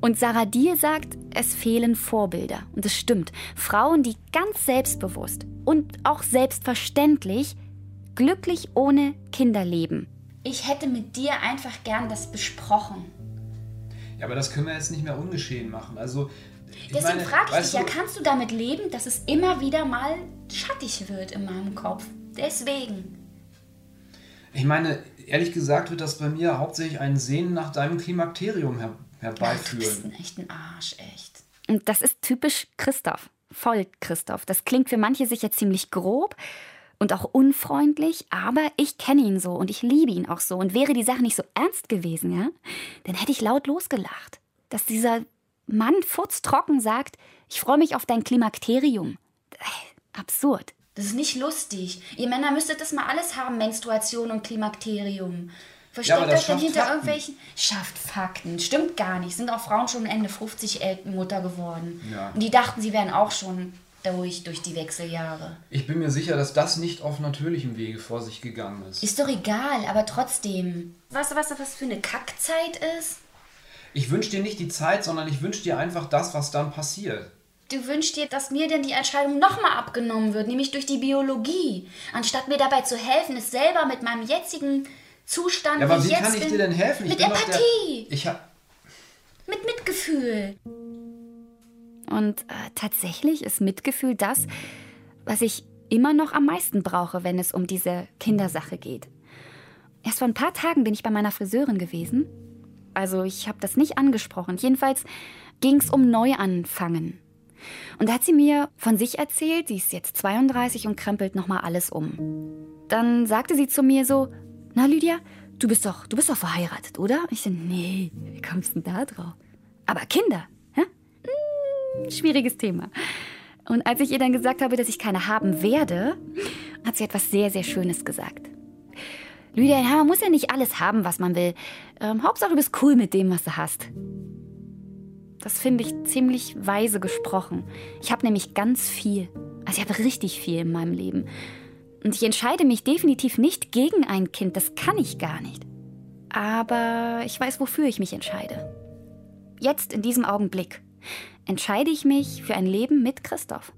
Und Sarah Dier sagt, es fehlen Vorbilder. Und es stimmt. Frauen, die ganz selbstbewusst und auch selbstverständlich glücklich ohne Kinder leben. Ich hätte mit dir einfach gern das besprochen. Ja, aber das können wir jetzt nicht mehr ungeschehen machen. Also, ich Deswegen frage ich dich ja, kannst du damit leben, dass es immer wieder mal schattig wird in meinem Kopf? Deswegen. Ich meine, ehrlich gesagt wird das bei mir hauptsächlich ein Sehnen nach deinem Klimakterium her herbeiführen. Echt ein Arsch, echt. Und das ist typisch Christoph. Voll Christoph. Das klingt für manche sicher ziemlich grob und auch unfreundlich, aber ich kenne ihn so und ich liebe ihn auch so. Und wäre die Sache nicht so ernst gewesen, ja, dann hätte ich laut losgelacht. Dass dieser Mann furztrocken sagt, ich freue mich auf dein Klimakterium. Äh, Absurd. Das ist nicht lustig. Ihr Männer müsstet das mal alles haben, Menstruation und Klimakterium. Versteckt das euch dann hinter Fakten. irgendwelchen. Schafft Fakten. Stimmt gar nicht. Sind auch Frauen schon Ende 50 El- Mutter geworden. Ja. Und die dachten, sie wären auch schon durch, durch die Wechseljahre. Ich bin mir sicher, dass das nicht auf natürlichem Wege vor sich gegangen ist. Ist doch egal, aber trotzdem. Weißt du, was das für eine Kackzeit ist? Ich wünsche dir nicht die Zeit, sondern ich wünsche dir einfach das, was dann passiert. Du wünschst dir, dass mir denn die Entscheidung nochmal abgenommen wird, nämlich durch die Biologie. Anstatt mir dabei zu helfen, es selber mit meinem jetzigen Zustand. Ja, aber wie, wie kann ich dir denn helfen? Ich mit Empathie. Der, ich hab, mit Mitgefühl. Und äh, tatsächlich ist Mitgefühl das, was ich immer noch am meisten brauche, wenn es um diese Kindersache geht. Erst vor ein paar Tagen bin ich bei meiner Friseurin gewesen. Also ich habe das nicht angesprochen. Jedenfalls ging es um Neuanfangen. Und da hat sie mir von sich erzählt, sie ist jetzt 32 und krempelt nochmal alles um. Dann sagte sie zu mir so, na Lydia, du bist doch, du bist doch verheiratet, oder? Ich so, nee, wie kommst du denn da drauf? Aber Kinder, hä? Hm, schwieriges Thema. Und als ich ihr dann gesagt habe, dass ich keine haben werde, hat sie etwas sehr, sehr Schönes gesagt. Lydia, man muss ja nicht alles haben, was man will. Ähm, Hauptsache, du bist cool mit dem, was du hast. Das finde ich ziemlich weise gesprochen. Ich habe nämlich ganz viel. Also ich habe richtig viel in meinem Leben. Und ich entscheide mich definitiv nicht gegen ein Kind. Das kann ich gar nicht. Aber ich weiß, wofür ich mich entscheide. Jetzt, in diesem Augenblick, entscheide ich mich für ein Leben mit Christoph.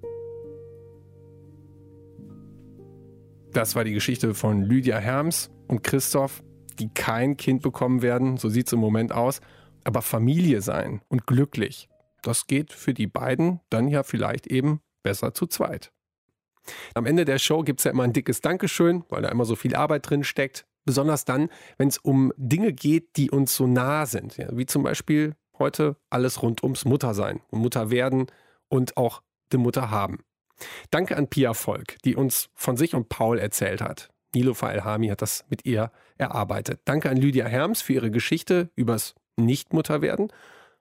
Das war die Geschichte von Lydia Herms und Christoph, die kein Kind bekommen werden, so sieht es im Moment aus, aber Familie sein und glücklich, das geht für die beiden dann ja vielleicht eben besser zu zweit. Am Ende der Show gibt es ja immer ein dickes Dankeschön, weil da immer so viel Arbeit drin steckt. Besonders dann, wenn es um Dinge geht, die uns so nah sind. Ja, wie zum Beispiel heute alles rund ums Muttersein und Mutterwerden und auch die Mutter haben. Danke an Pia Volk, die uns von sich und Paul erzählt hat. Nilofa Elhami hat das mit ihr erarbeitet. Danke an Lydia Herms für ihre Geschichte übers Nichtmutterwerden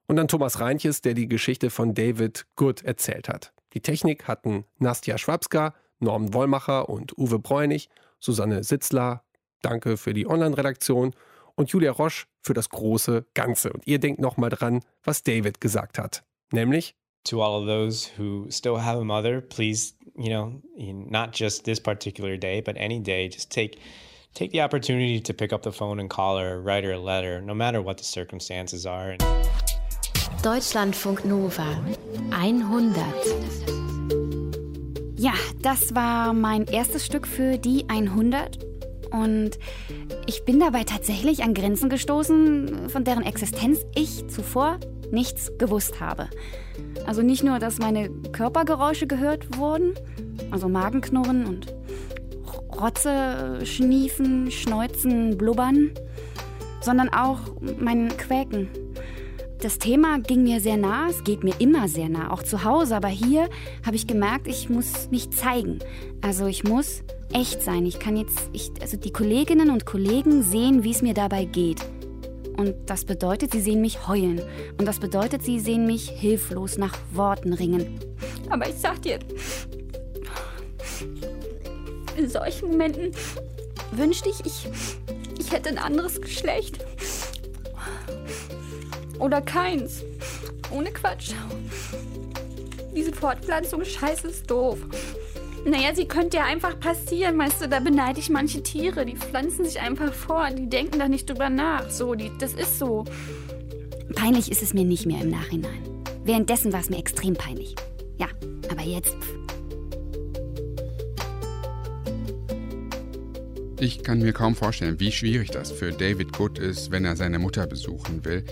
und an Thomas Reinches, der die Geschichte von David Good erzählt hat. Die Technik hatten Nastja Schwabska, Norman Wollmacher und Uwe Bräunig, Susanne Sitzler, danke für die Online-Redaktion und Julia Roche für das große Ganze. Und ihr denkt nochmal dran, was David gesagt hat. Nämlich, to all of those who still have a mother, please, you know, not just this particular day, but any day, just take take the opportunity to pick up the phone and call her, write her a letter, no matter what the circumstances are. Deutschlandfunk Nova 100. Ja, das war mein erstes Stück für die 100. Und ich bin dabei tatsächlich an Grenzen gestoßen, von deren Existenz ich zuvor nichts gewusst habe. Also nicht nur, dass meine Körpergeräusche gehört wurden, also Magenknurren und Rotze, Schniefen, Schneuzen, Blubbern, sondern auch mein Quäken. Das Thema ging mir sehr nah, es geht mir immer sehr nah, auch zu Hause, aber hier habe ich gemerkt, ich muss mich zeigen. Also ich muss echt sein. Ich kann jetzt, ich, also die Kolleginnen und Kollegen sehen, wie es mir dabei geht. Und das bedeutet, sie sehen mich heulen. Und das bedeutet, sie sehen mich hilflos nach Worten ringen. Aber ich sag dir, in solchen Momenten wünschte ich, ich, ich hätte ein anderes Geschlecht. Oder keins. Ohne Quatsch. Diese Fortpflanzung scheiße ist doof. Naja, sie könnte ja einfach passieren, weißt du, da beneide ich manche Tiere, die pflanzen sich einfach vor, die denken da nicht drüber nach, so, die, das ist so. Peinlich ist es mir nicht mehr im Nachhinein. Währenddessen war es mir extrem peinlich. Ja, aber jetzt. Pff. Ich kann mir kaum vorstellen, wie schwierig das für David Good ist, wenn er seine Mutter besuchen will.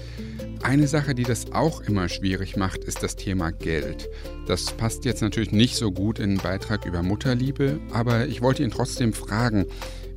Eine Sache, die das auch immer schwierig macht, ist das Thema Geld. Das passt jetzt natürlich nicht so gut in einen Beitrag über Mutterliebe, aber ich wollte ihn trotzdem fragen,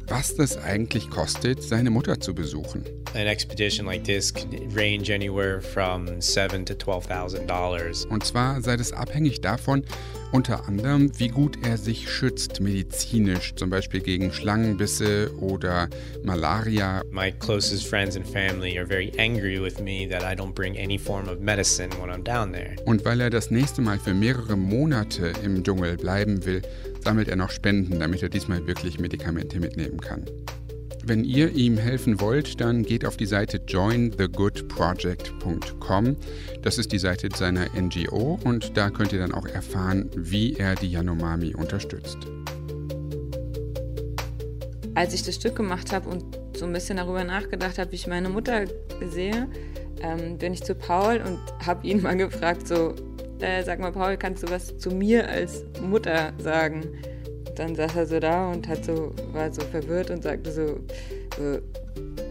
was das eigentlich kostet, seine Mutter zu besuchen. An expedition like this range anywhere from seven to twelve thousand dollars. Und zwar sei das abhängig davon, unter anderem, wie gut er sich schützt medizinisch, zum Beispiel gegen Schlangenbisse oder Malaria. My closest friends and family are very angry with me that I don't bring any form of medicine when I'm down there. Und weil er das nächste Mal für mehrere Monate im Dschungel bleiben will, sammelt er noch Spenden, damit er diesmal wirklich Medikamente mitnehmen kann. Wenn ihr ihm helfen wollt, dann geht auf die Seite jointhegoodproject.com. Das ist die Seite seiner NGO und da könnt ihr dann auch erfahren, wie er die Yanomami unterstützt. Als ich das Stück gemacht habe und so ein bisschen darüber nachgedacht habe, wie ich meine Mutter sehe, ähm, bin ich zu Paul und habe ihn mal gefragt, so, äh, sag mal, Paul, kannst du was zu mir als Mutter sagen? Dann saß er so da und hat so, war so verwirrt und sagte so, äh,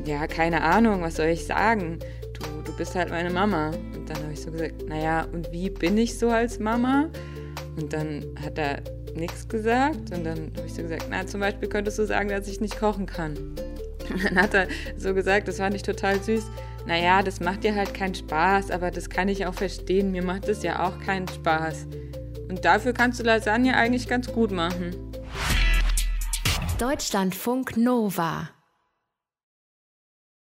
ja, keine Ahnung, was soll ich sagen? Du, du bist halt meine Mama. Und dann habe ich so gesagt, naja, und wie bin ich so als Mama? Und dann hat er nichts gesagt und dann habe ich so gesagt, na, zum Beispiel könntest du sagen, dass ich nicht kochen kann. Und dann hat er so gesagt, das fand ich total süß, naja, das macht dir halt keinen Spaß, aber das kann ich auch verstehen, mir macht das ja auch keinen Spaß. Und dafür kannst du Lasagne eigentlich ganz gut machen. Deutschlandfunk Nova